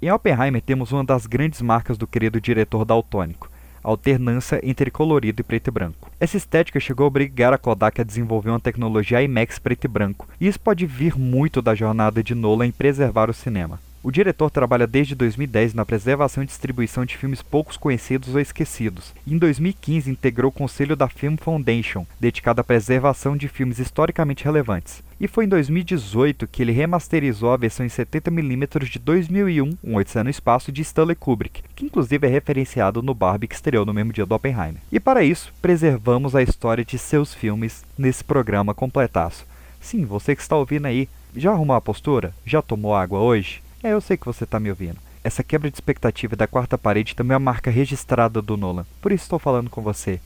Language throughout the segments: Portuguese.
Em Oppenheimer temos uma das grandes marcas do querido diretor daltônico, a alternância entre colorido e preto e branco. Essa estética chegou a obrigar a Kodak a desenvolver uma tecnologia IMAX preto e branco, e isso pode vir muito da jornada de Nolan em preservar o cinema. O diretor trabalha desde 2010 na preservação e distribuição de filmes poucos conhecidos ou esquecidos. Em 2015 integrou o conselho da Film Foundation, dedicado à preservação de filmes historicamente relevantes. E foi em 2018 que ele remasterizou a versão em 70mm de 2001, Um Odisseia no Espaço, de Stanley Kubrick, que inclusive é referenciado no Barbie que estreou no mesmo dia do Oppenheimer. E para isso, preservamos a história de seus filmes nesse programa completaço. Sim, você que está ouvindo aí, já arrumou a postura? Já tomou água hoje? É, eu sei que você está me ouvindo. Essa quebra de expectativa da quarta parede também é uma marca registrada do Nolan. Por isso estou falando com você.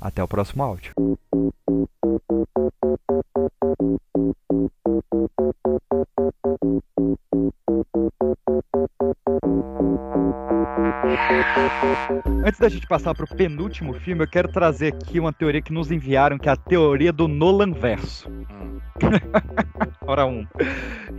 Até o próximo áudio. Antes da gente passar para o penúltimo filme, eu quero trazer aqui uma teoria que nos enviaram, que é a teoria do Nolan verso. Hora 1. Um.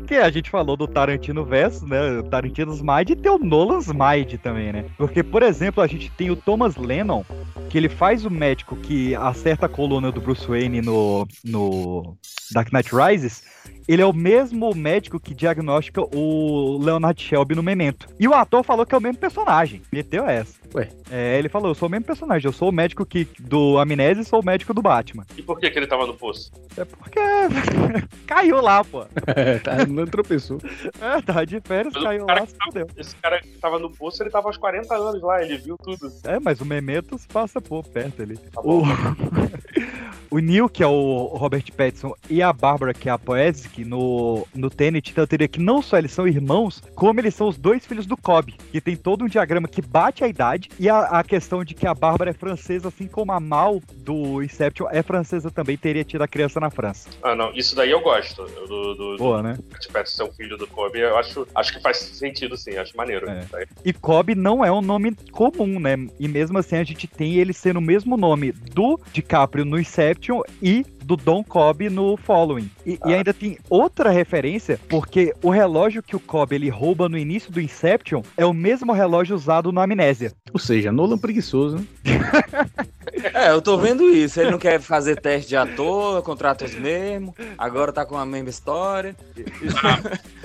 Que a gente falou do Tarantino verso, né? Tarantino's Mind e tem o Nolan's Mind também, né? Porque, por exemplo, a gente tem o Thomas Lennon, que ele faz o médico que acerta a coluna do Bruce Wayne no, no Dark Knight Rises ele é o mesmo médico que diagnostica o Leonard Shelby no Memento. E o ator falou que é o mesmo personagem. Meteu essa. Ué. É, ele falou, eu sou o mesmo personagem, eu sou o médico que, do Amnésia e sou o médico do Batman. E por que, que ele tava no poço? É porque caiu lá, pô. É, tá, não tropeçou. É, tava de férias, Mas o caiu lá, fudeu. Esse cara que tava no poço, ele tava aos 40 anos lá, ele viu tudo. É, mas o Memento se passa, pô, perto ali. Tá O, o Neil, que é o Robert Pattinson, e a Bárbara, que é a Poesic, no, no Tenet, então eu teria que não só eles são irmãos, como eles são os dois filhos do Cobb, que tem todo um diagrama que bate a idade, e a, a questão de que a Bárbara é francesa, assim como a Mal do Inception é francesa também, teria tido a criança na França. Ah, não, isso daí eu gosto. Do, do, Boa, né? do Pattinson ser o filho do Kobe, eu acho, acho que faz sentido sim, acho maneiro. É. Aí. E Cobb não é um nome comum, né? E mesmo assim a gente tem ele sendo o mesmo nome do DiCaprio no Inception e do Don Cobb no Following. E, e ainda tem outra referência, porque o relógio que o Cobb ele rouba no início do Inception é o mesmo relógio usado no Amnésia. Ou seja, Nolan preguiçoso, né? É, eu tô vendo isso. Ele não quer fazer teste de ator, contrata os mesmos. Agora tá com a mesma história.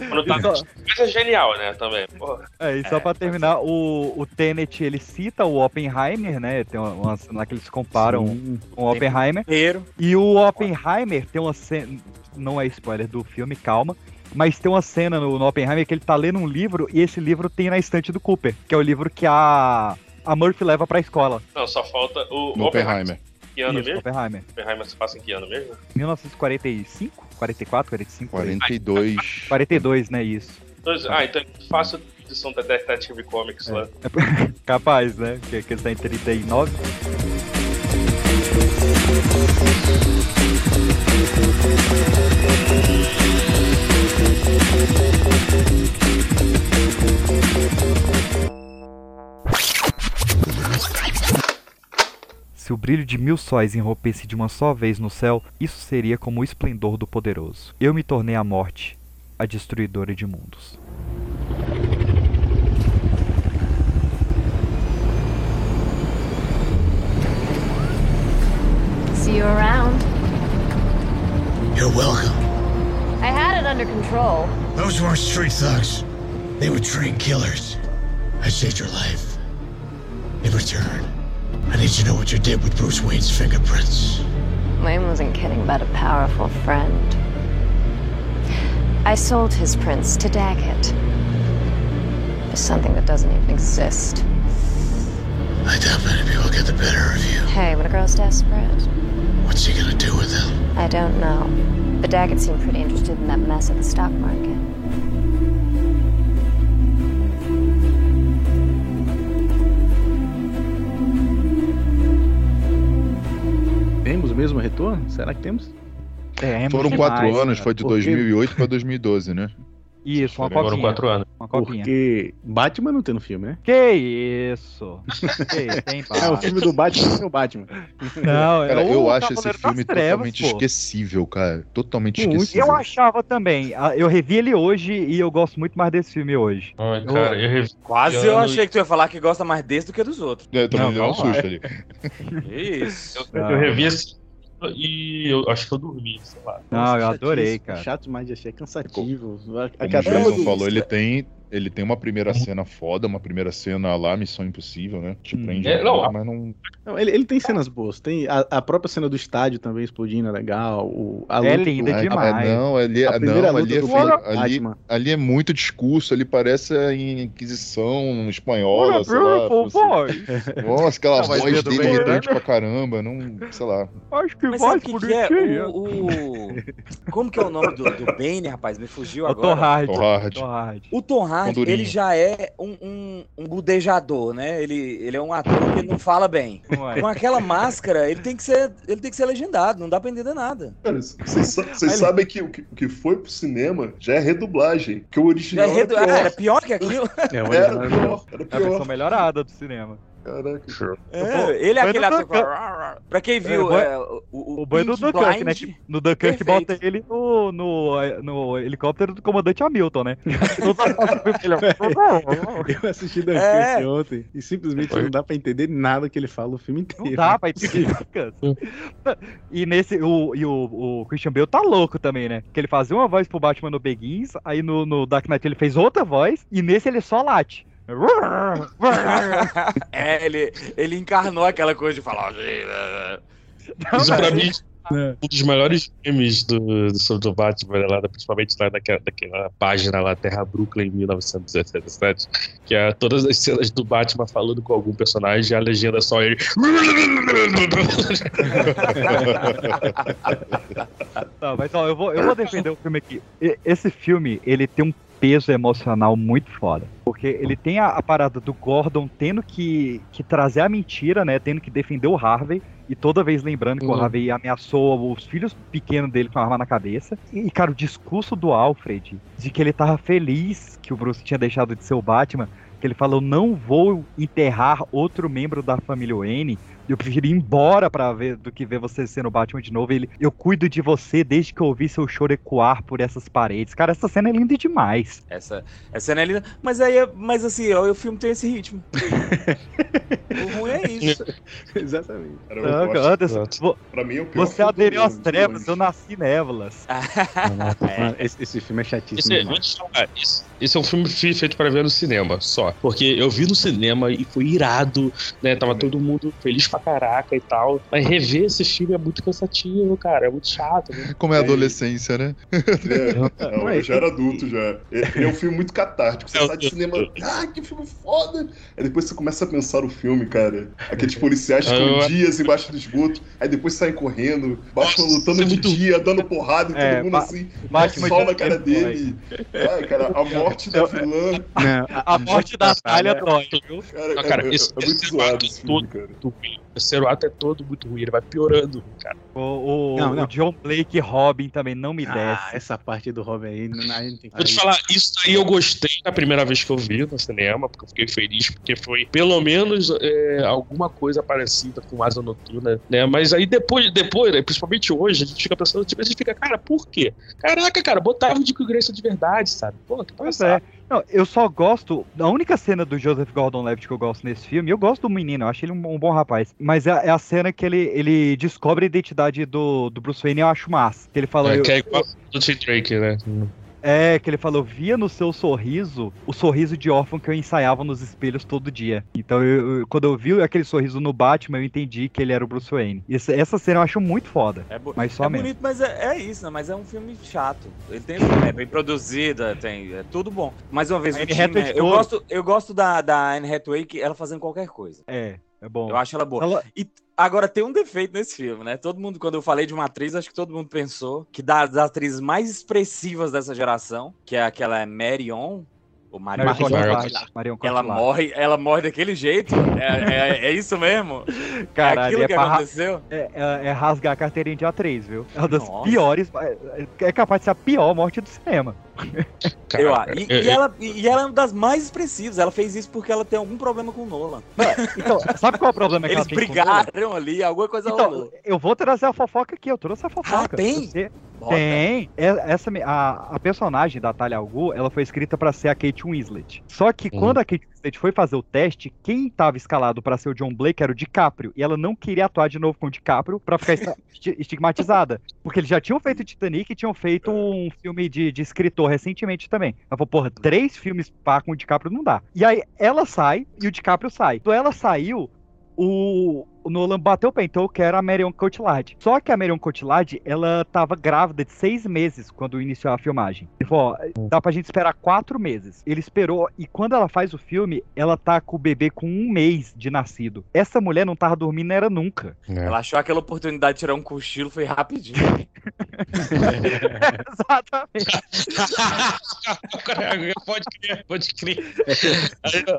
Quando tá Isso- Mas é genial, né, também. Porra. É, e só pra terminar, o, o Tenet ele cita o Oppenheimer, né? Tem uma, uma cena lá que eles comparam Sim. com o Oppenheimer. E o Oppenheimer tem uma cena. Não é spoiler do filme, calma. Mas tem uma cena no, no Oppenheimer que ele tá lendo um livro e esse livro tem na estante do Cooper, que é o livro que a, a Murphy leva pra escola. Não, só falta o No Oppenheimer. Que ano Isso, mesmo? Oppenheimer. Oppenheimer se passa em que ano mesmo? 1945? 44, 45? por aí. 42. 42, né? Isso. Ah, então é fácil edição da Detective Comics lá. Capaz, né? Que, que ele tá em 39. Se o brilho de mil sóis enrompesse de uma só vez no céu, isso seria como o esplendor do poderoso. Eu me tornei a morte, a destruidora de mundos. See you around. You're welcome. I had it under control. Those weren't street thugs. They were trained killers. I saved your life. In return, I need to know what you did with Bruce Wayne's fingerprints. Wayne wasn't kidding about a powerful friend. I sold his prints to Daggett. For something that doesn't even exist. I doubt many people get the better of you. Hey, when a girl's desperate, What's he gonna do with them? I don't know. But Daggett seemed pretty interested in that mess at the stock market. Temos o mesmo retorno? Será que temos? É, Foram demais, quatro anos, cara. foi de Porque- 2008 pra 2012, né? Isso, uma Foram Foram quatro anos. Uma copinha. Porque Batman não tem no filme, né? Que isso? Que tem É, o filme do Batman é o Batman. Não, Cara, é eu acho esse filme Trevas, totalmente pô. esquecível, cara. Totalmente Muito. esquecível. Eu achava também. Ah, Eu revi ele hoje e eu gosto muito mais desse filme hoje. Ai, cara, eu revi. Quase eu achei que tu ia falar que gosta mais desse do que dos outros. É, também Não, deu um susto ali. Isso. Eu, eu revi esse e eu acho que eu dormi, sei lá. Não, eu adorei, cara. Chato demais de achar, é cansativo. Como o Jason falou, ele tem, ele tem uma primeira cena foda, uma primeira cena lá, Missão Impossível, né? Te Hum. prende, É, não, mas não. Não, ele, ele tem cenas boas. Tem a, a própria cena do estádio também explodindo é legal. O, a É luta linda do- É, demais. é, não, ali, A primeira não, ali, é, do ali, ali é muito discurso, ali parece a Inquisição espanhola, sei lá. Nossa, aquela Não, voz dele Bem, irritante né? pra caramba, não, sei lá. Acho que Mas que, que é? O, o- Como que é o nome do, do Bane, rapaz? Me fugiu O agora. Tom Hardy. Tom Hardy. Tom Hardy. O Tom Hondurinho. ele já é um, um, um budejador, né? Ele, ele é um ator que não fala bem. Não é? Com aquela máscara, ele tem que ser, ele tem que ser legendado, não dá pra entender nada. Cara, vocês Ele- sabem que o que, o que foi pro cinema já é redublagem. Que o Já original é redu... era ah, pior. era pior que aquilo. É, o Era original- pior, era É a versão pior. melhorada do cinema. Caraca. É, ele é aquele do ator. Pra quem viu É, é, o, o, O banho do Pink Dunkirk, né? Que- No Dunkirk bota ele no, no, no helicóptero do comandante Hamilton, né? Eu assisti Dunkirk É. ontem e simplesmente não dá pra entender nada que ele fala o filme inteiro. Não dá pra entender. E nesse, o, e o, o Christian Bale tá louco também, né? Que ele fazia uma voz pro Batman no Begins, aí no, no Dark Knight ele fez outra voz, e nesse ele só late. É, ele, ele encarnou aquela coisa de falar. Isso pra mim É. um dos melhores filmes do, do, sobre o Batman, lá, principalmente lá naquela, naquela página lá, Terra Brooklyn, em 1917, que é todas as cenas do Batman falando com algum personagem e a legenda é só ele. Tá, mas ó, eu vou, eu vou defender o filme aqui. Esse filme, ele tem um peso emocional muito foda. Porque ele tem a, a parada do Gordon tendo que, que trazer a mentira, né? Tendo que defender o Harvey. E toda vez lembrando que o Uhum. Harvey ameaçou os filhos pequenos dele com a arma na cabeça. E, cara, o discurso do Alfred, de que ele tava feliz que o Bruce tinha deixado de ser o Batman, que ele falou, não vou enterrar outro membro da família Wayne, eu prefiro ir embora pra ver do que ver você sendo o Batman de novo. Ele, eu cuido de você desde que eu ouvi seu choro ecoar por essas paredes. Cara, essa cena é linda demais. Essa, essa cena é linda. Mas aí, é- mas assim, ó, o filme tem esse ritmo. o ruim é isso. Exatamente. Cara, eu Não, gosto. Anderson, vo- Pra mim é o pior você aderiu às trevas, eu nasci névolas. Mano, esse, esse filme é chatíssimo. Esse, é- esse, esse é um filme fe- feito pra ver no cinema, só. Porque eu vi no cinema e foi irado, né? Tava todo mundo feliz pra caraca e tal. Mas rever esse filme é muito cansativo, cara. É muito chato. né? Como é a É. adolescência, né? É, não, eu já era adulto já. É, é um filme muito catártico. Você É, sai de cinema, ah, que filme foda! Aí depois você começa a pensar o filme, cara. Aqueles policiais Eu- ficam dias embaixo do esgoto, aí depois saem correndo, Nossa, lutando é de muito- dia, dando porrada e todo É, mundo Ba- assim, Batman sol na cara tempo, dele. Ai, cara, a morte da vilã. Não, A morte da Talha dói, viu? Cara, Ah, cara, é, é- esse- é muito esse zoado ato esse filme, todo- cara. Muito ruim. O terceiro ato é todo muito ruim, ele vai piorando, cara. O, o- Não, não. o John Blake Robin também não me Ah, desce. essa parte do Robin aí, não, a gente tem que Vou te falar, isso aí eu gostei na primeira vez que eu vi no cinema, porque eu fiquei feliz, porque foi pelo menos é, alguma coisa parecida com Asa Noturna, né? Mas aí depois, depois, né, principalmente hoje, a gente fica pensando, tipo, a gente fica, cara, por quê? Caraca, cara, botava o Dick Grayson de verdade, sabe? Pô, que Pois é. Não, eu só gosto. A única cena do Joseph Gordon-Levitt que eu gosto nesse filme, eu gosto do menino, eu acho ele um, um bom rapaz. Mas é, é a cena que ele, ele descobre a identidade do, do Bruce Wayne, eu acho massa. Que ele fala. É, eu- que é igual do Tim Drake, né? É, que ele falou, via no seu sorriso o sorriso de órfão que eu ensaiava nos espelhos todo dia. Então, eu- eu- quando eu vi aquele sorriso no Batman, eu entendi que ele era o Bruce Wayne. Essa, essa cena eu acho muito foda. É, Mas só é mesmo. bonito, mas é, é isso, né? Mas é um filme chato. Ele tem é bem produzido, tem é tudo bom. Mais uma vez, o time, é- eu gosto, eu gosto da, da Anne Hathaway que ela fazendo qualquer coisa. É, é bom. Eu acho ela boa. Ela- E agora tem um defeito nesse filme, né? Todo mundo, quando eu falei de uma atriz, acho que todo mundo pensou que das, atrizes mais expressivas dessa geração, que é aquela Marion, O Marion Marion Marion Cotillard. Marion Ela Cotillard. morre, ela morre daquele jeito? É, é- é isso mesmo? é Caralho, aquilo é, que aconteceu? é, é- é rasgar a carteirinha de atriz, viu? É uma das Nossa. piores. é- É capaz de ser a pior morte do cinema. Cara, Eu, e, eu- e ela, e ela é uma das mais expressivas. Ela fez isso porque ela tem algum problema com o Nolan. Então, sabe qual é o problema que Eles ela tem com o Nolan? brigaram ali, alguma coisa Então, rolou. eu vou trazer a fofoca aqui, eu trouxe a fofoca. Ah, tem? Você-. Tem. É- Essa, a, a personagem da Talia al Ghul, ela foi escrita pra ser a Kate Winslet. Só que Hum. quando a Kate Winslet foi fazer o teste, quem tava escalado pra ser o John Blake era o DiCaprio. E ela não queria atuar de novo com o DiCaprio pra ficar estigmatizada. Porque eles já tinham feito Titanic e tinham feito um filme de, de escritor recentemente também. Ela falou, porra, três filmes pá com o DiCaprio não dá. E aí ela sai e o DiCaprio sai. Quando ela saiu, o, o Nolan bateu o pé, então eu quero a Marion Cotillard. Só que a Marion Cotillard, ela tava grávida de seis meses quando iniciou a filmagem. Ele falou, ó, dá pra gente esperar quatro meses. Ele esperou, e quando ela faz o filme, ela tá com o bebê com um mês de nascido. Essa mulher não tava dormindo, era nunca. É. Ela achou aquela oportunidade de tirar um cochilo, foi rapidinho. Exatamente. pode crer, pode crer.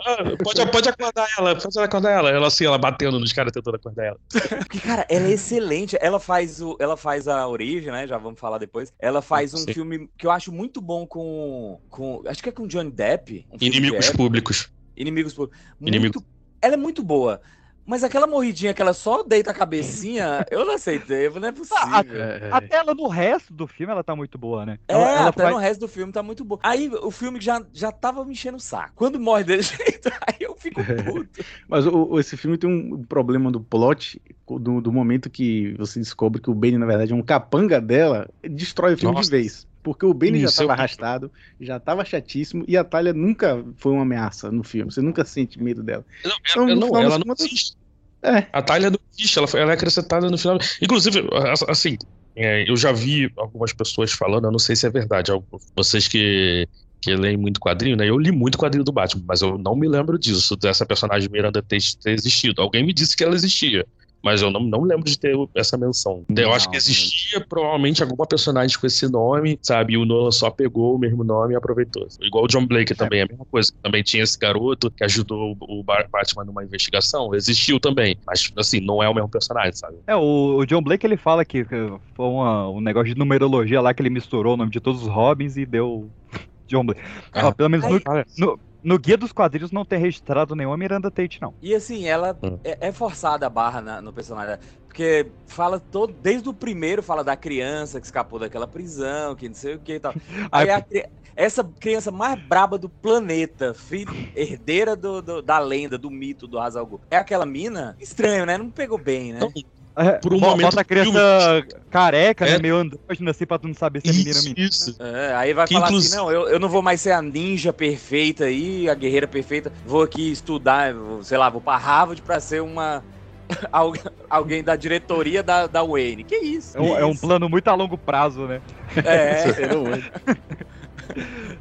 Ah, pode, pode acordar ela, pode acordar ela. Ela assim, ela batendo nos caras tentando acordar ela. Porque, cara, ela é excelente. Ela faz, o, ela faz a origem, né? Já vamos falar depois. Ela faz um Sim. filme que eu acho muito bom com. com acho que é com Johnny Depp. um Inimigos de públicos. Inimigos. Inimigo. Muito, ela é muito boa. Mas aquela morridinha que ela só deita a cabecinha, eu não aceitei. Não é possível. É, é. Até ela no resto do filme, ela tá muito boa, né? É, Ela, ela até faz- no resto do filme tá muito bom. Aí o filme já, já tava me enchendo o saco. Quando morre desse jeito, aí eu fico puto. Mas o- o- esse filme tem um problema do plot, do, do momento que você descobre que o Bane, na verdade, é um capanga dela, destrói o filme Nossa. de vez. Porque o Bane já estava arrastado, já estava chatíssimo, e a Talia nunca foi uma ameaça no filme. Você nunca sente medo dela. Não, Então, ela, não, ela não existe. É. A Thalia não existe, ela, foi- ela é acrescentada no final. Inclusive, assim, é, eu já vi algumas pessoas falando, eu não sei se é verdade, vocês que, que leem muito quadrinho, né? Eu li muito quadrinho do Batman, mas eu não me lembro disso, dessa personagem Miranda ter, ter existido. Alguém me disse que ela existia. Mas eu não, não lembro de ter essa menção. Eu acho que Não, existia provavelmente alguma personagem com esse nome, sabe? E o Nolan só pegou o mesmo nome e aproveitou. Igual o John Blake também, é a mesma coisa. Também tinha esse garoto que ajudou o Ba- Batman numa investigação. Existiu também. Mas, assim, não é o mesmo personagem, sabe? É, o, o John Blake ele fala que foi uma- um negócio de numerologia lá que ele misturou o nome de todos os Robins e deu John Blake. Ah. Ó, pelo menos no, Cara, no guia dos quadrinhos não tem registrado nenhuma Miranda Tate, não. E assim, ela Hum. é, é forçada a barra na- no personagem. Porque fala todo, desde o primeiro fala da criança que escapou daquela prisão, que não sei o que e tal. Aí a essa criança mais braba do planeta, filho, herdeira do, do- da lenda, do mito do Hazal Ghul, é aquela mina? Estranho, né? Não pegou bem, né? Não, É, Por um bo- momento Bota a do filme- criança careca, né, É. meio andrógena assim, pra tu não saber se é menina ou Isso, menina. isso. É, aí vai Que falar inclusi- assim, não, eu, eu não vou mais ser a ninja perfeita aí, a guerreira perfeita, vou aqui estudar, vou, sei lá, vou pra Harvard pra ser uma... al- alguém da diretoria da, da Wayne. Que isso? É um, é um Isso. plano muito a longo prazo, né? É, Serão hoje.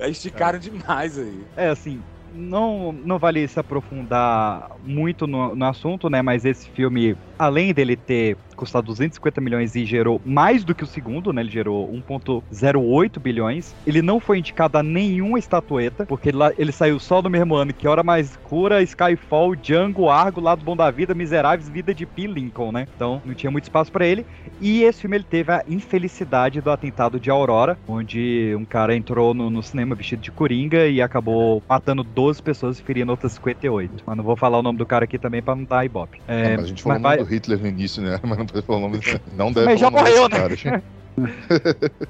esticaram demais aí. É, assim, não, não vale se aprofundar muito no, no assunto, né? Mas esse filme, além dele ter custado 250 milhões e gerou mais do que o segundo, né? Ele gerou 1,08 bilhões. Ele não foi indicado a nenhuma estatueta, porque ele, ele saiu só no mesmo ano que Hora Mais Escura, Skyfall, Django, Argo, Lado Bom da Vida, Miseráveis, Vida de P. Lincoln, né? Então não tinha muito espaço pra ele. E esse filme ele teve a infelicidade do atentado de Aurora, onde um cara entrou no, no cinema vestido de coringa e acabou matando 12 pessoas e ferindo outras 58. Mas não vou falar o nome do cara aqui também pra não dar ibope. É, mas a gente falou mas vai- Hitler no início, né? Mas não pode falar o nome. Não deve Mas já morreu, né?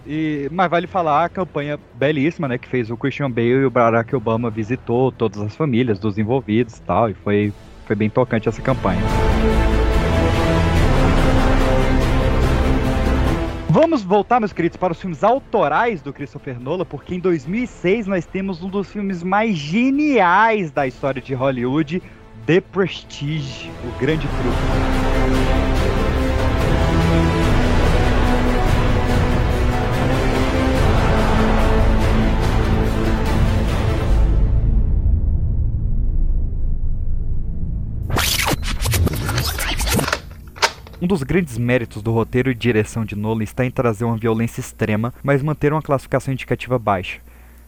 E, mas vale falar a campanha belíssima, né? Que fez o Christian Bale e o Barack Obama visitou todas as famílias dos envolvidos e tal. E foi, foi bem tocante essa campanha. Vamos voltar, meus queridos, para os filmes autorais do Christopher Nolan, porque em 2006 nós temos um dos filmes mais geniais da história de Hollywood, The Prestige, o grande truque. Um dos grandes méritos do roteiro e direção de Nolan está em trazer uma violência extrema, mas manter uma classificação indicativa baixa.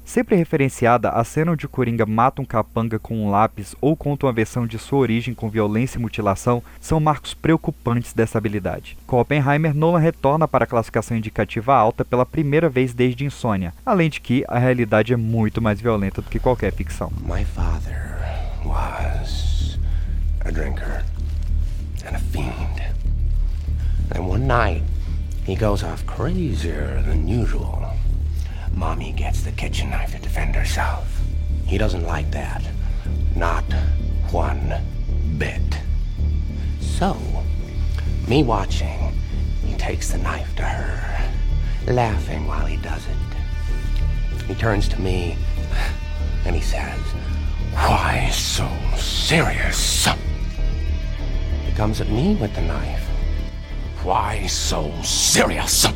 Sempre referenciada, a cena onde o Coringa mata um capanga com um lápis ou conta uma versão de sua origem com violência e mutilação são marcos preocupantes dessa habilidade. Com Oppenheimer, Nolan retorna para a classificação indicativa alta pela primeira vez desde Insônia, além de que a realidade é muito mais violenta do que qualquer ficção. My father was a drinker and a fiend. And one night, he goes off crazier than usual. Mommy gets the kitchen knife to defend herself. He doesn't like that. Not one bit. So, me watching, he takes the knife to her, laughing while he does it. He turns to me and he says, Why so serious? He comes at me with the knife. Why so serious?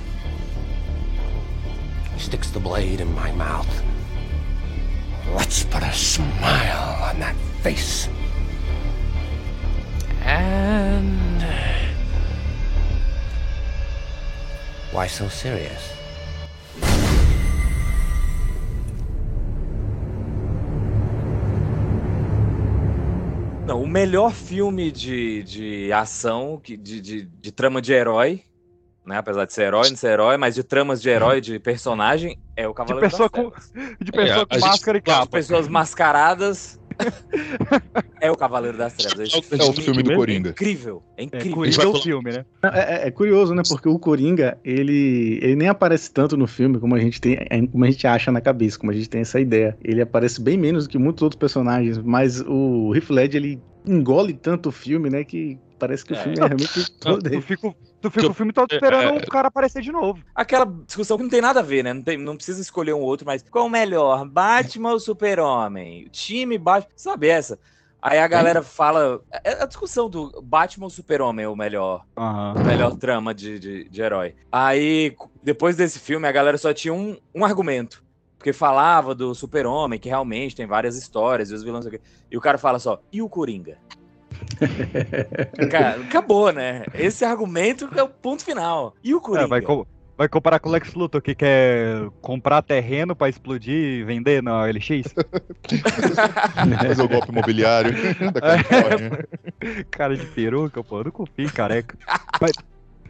He sticks the blade in my mouth. Let's put a smile on that face. And. Why so serious? Não, o melhor filme de, de ação, que- de, de, de trama de herói, né? Apesar de ser herói, não ser herói, mas de tramas de herói, de personagem, é o Cavaleiro pessoa das com- Trevas. De pessoa É, com a gente- máscara e De capa. pessoas mascaradas. é o Cavaleiro das Trevas. Esse É o filme do é Coringa. incrível. É É, incrível. Coringa é o filme, né? É, é- é curioso, né? Porque o Coringa, ele, ele nem aparece tanto no filme como a gente tem, é, como a gente acha na cabeça, como a gente tem essa ideia. Ele aparece bem menos do que muitos outros personagens, mas o Heath Ledger, ele engole tanto o filme, né? Que parece que o É. filme é realmente todo Tu dele. Tu fica o filme todo esperando o cara aparecer de novo. Aquela discussão que não tem nada a ver, né? Não, tem, não precisa escolher um outro, mas qual o melhor? Batman ou Super-Homem? O time Batman. Sabe essa? Aí a galera fala. É a discussão do Batman ou Super-Homem é o melhor, o melhor trama de, de, de herói. Aí, depois desse filme, a galera só tinha um, um argumento. Porque falava do Super-Homem, que realmente tem várias histórias, e os vilões. não sei o quê. E o cara fala só, e o Coringa? Cara, acabou, né? Esse argumento é o ponto final. E o Coringa? É, vai, co- vai comparar com o Lex Luthor que quer comprar terreno pra explodir e vender na LX? Fazer o golpe imobiliário da Califórnia. cara de peruca, pô, eu não confio em careca. Mas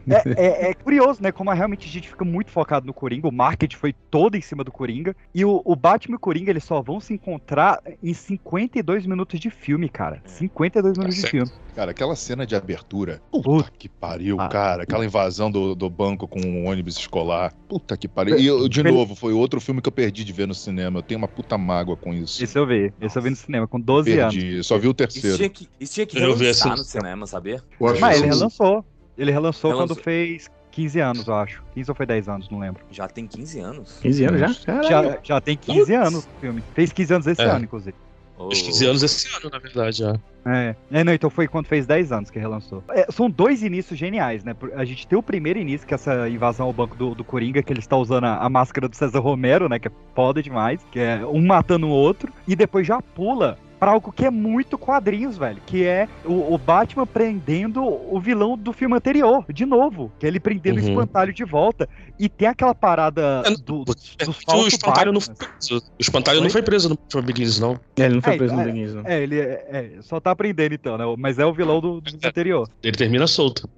é, é- é curioso, né? Como realmente a gente fica muito focado no Coringa, o marketing foi todo em cima do Coringa. E o, o Batman e o Coringa, eles só vão se encontrar em 52 minutos de filme, cara. 52 minutos de filme. Cara, aquela cena de abertura. Puta. Puta que pariu, Ah. cara. Aquela invasão do, do banco com um ônibus escolar. Puta que pariu. E eu, de novo, foi outro filme que eu perdi de ver no cinema. Eu tenho uma puta mágoa com isso. Esse eu vi. Esse eu vi no cinema, com 12 anos. perdi. Só vi o Isso terceiro. tinha que, isso tinha que Eu vi essa- no cinema, sabia? Acho Mas ele isso- relançou. Ele relançou, Relançou. quando fez 15 anos, eu acho. 15 ou foi 10 anos, não lembro. Já tem 15 anos. 15 anos já? Caralho. Já, já tem 15 Putz. anos o filme. Fez 15 anos esse É. ano, inclusive. Os 15 anos esse ano, na verdade, já. É. é, não, então foi quando fez 10 anos que relançou. É, são dois inícios geniais, né? A gente tem o primeiro início, que é essa invasão ao banco do, do Coringa, que ele está usando a, a máscara do César Romero, né? Que é foda demais, que é um matando o outro, e depois já pula pra algo que é muito quadrinhos, velho. Que é o, o Batman prendendo o vilão do filme anterior, de novo. Que é ele prendendo o Uhum. espantalho de volta. E tem aquela parada É, do, dos, dos o falsos espantalho não foi preso. O espantalho não foi preso no Batman Begins, não. É, ele não foi É, preso no é, Begins, não. É, ele é, é, só tá aprendendo então, né? Mas é o vilão do, do anterior. Ele termina solto.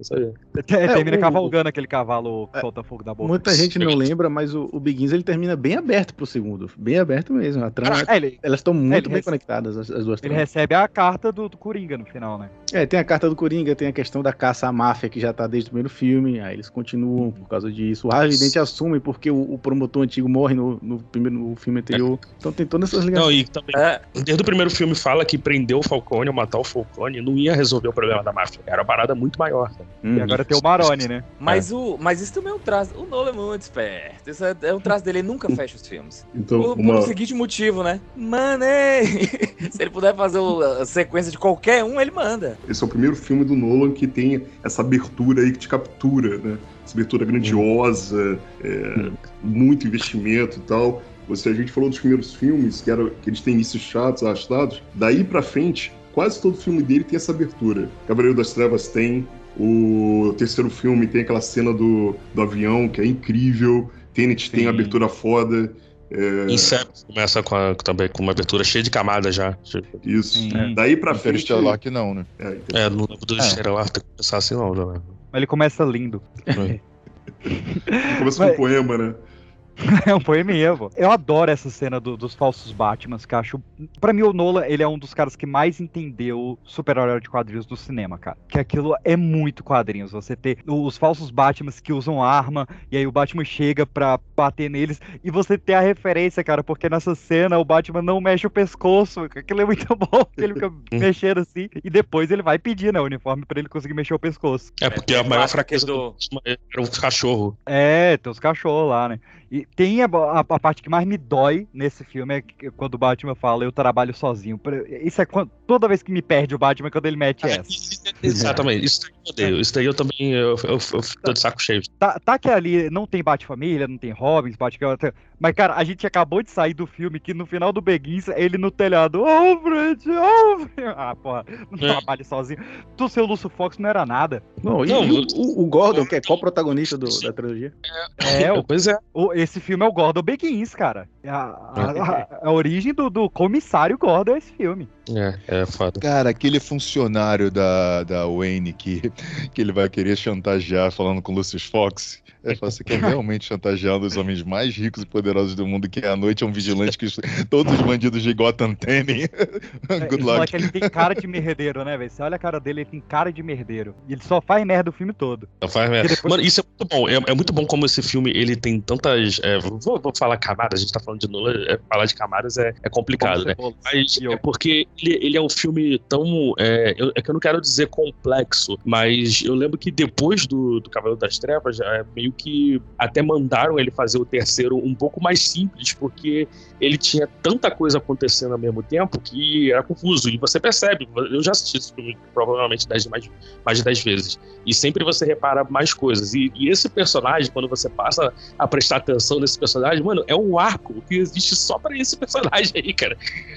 É, termina o- cavalgando aquele cavalo que solta fogo da boca. Muita gente não lembra, mas o, o Begins ele termina bem aberto pro segundo. Bem aberto mesmo. A trama, É, ele, elas estão muito bem conectadas, as, as duas ele recebe a carta do, do Coringa no final, né? É, tem a carta do Coringa, tem a questão da caça à máfia que já tá desde o primeiro filme, aí eles continuam por causa disso. O Harvey Dent assume porque o, o promotor antigo morre no, no, primeiro, no filme anterior. Então tem todas essas ligações. Não, e também, É, desde o primeiro filme fala que prender o Falcone ou matar o Falcone não ia resolver o problema da máfia. Era uma parada muito maior. Hum. E agora tem o Maroni, né? mas, o, mas isso também é um traço. O Nolan é muito esperto. Isso é, é um traço dele, ele nunca fecha os filmes. Então, Por, por uma, o seguinte motivo, né? Money! Se ele puder fazer a sequência de qualquer um, ele manda. esse é o primeiro filme do Nolan que tem essa abertura aí que te captura, né? Essa abertura grandiosa, é, muito investimento e tal. Você, a gente falou dos primeiros filmes, que, era, que eles têm inícios chatos, arrastados. Daí pra frente, quase todo filme dele tem essa abertura. Cavaleiro das Trevas tem, o terceiro filme tem aquela cena do, do avião, que é incrível. Tenet tem Sim. a abertura foda. É, Inception começa com a- também com uma abertura cheia de camadas já. Tipo, isso. Sim. Daí pra frente. Interestelar que não, né? É, É, no do Estelar tem que começar assim não, já. Mas ele começa lindo. começa com um poema, né? É um poeminha, pô. Eu adoro essa cena do- dos falsos Batmans, que eu acho. Pra mim, o Nolan, ele é um dos caras que mais entendeu super-herói de quadrinhos do cinema, cara. Que aquilo é muito quadrinhos. Você ter os falsos Batmans que usam arma, e aí o Batman chega pra bater neles, e você ter a referência, cara, porque nessa cena o Batman não mexe o pescoço. Aquilo é muito bom, que ele fica mexendo assim, e depois ele vai pedir, né, o uniforme pra ele conseguir mexer o pescoço. É porque É, a maior fraqueza do- do era o cachorro. É, tem os cachorros lá, né? E tem a, a- a parte que mais me dói nesse filme é que- quando o Batman fala, eu trabalho sozinho. Isso é quando, toda vez que me perde o Batman é quando ele mete essa. Exatamente. Isso daí eu odeio. Isso daí eu também eu, eu, eu fico de saco cheio. Tá, tá que ali não tem Bate-Família, não tem Robins, Bate... Mas, cara, a gente acabou de sair do filme que no final do Beguins, ele no telhado, Alfred, Alfred. Ah, porra, não É. trabalha sozinho. Tu, seu Lúcio Fox, não era nada. Não, e, Não, o, o- o Gordon, que é qual protagonista do- da trilogia? É, o, Pois é. o- esse filme é o Gordon Beguins, cara. É A, a- a- a origem do, do comissário Gordon é esse filme. É, é foda. Cara, aquele funcionário da, da Wayne que, que ele vai querer chantagear falando com o Lucius Fox. É, fala, você quer realmente chantagear um dos homens mais ricos e poderosos do mundo, que à noite é um vigilante que os- todos os bandidos de Gotham temem. É, Good ele fala luck. que ele tem cara de merdeiro, né, velho? Você olha a cara dele, ele tem cara de merdeiro. E ele só faz merda o filme todo. Não faz merda. Depois- Mano, isso é muito bom. É, é muito bom como esse filme ele tem tantas. é, vou, vou falar camadas, a gente tá falando de Nolan, é, falar de camadas é, é complicado, né? Mas eu- é porque ele, ele é um filme tão. É, eu- é que eu não quero dizer complexo, mas eu lembro que depois do, do Cavaleiro das Trevas, é, meio que até mandaram ele fazer o terceiro um pouco mais simples, porque ele tinha tanta coisa acontecendo ao mesmo tempo que era confuso. E você percebe, eu já assisti esse filme provavelmente dez, mais, mais de 10 vezes. E sempre você repara mais coisas. E, e esse personagem, quando você passa a prestar atenção nesse personagem, mano, é um arco que existe só pra esse personagem aí, cara.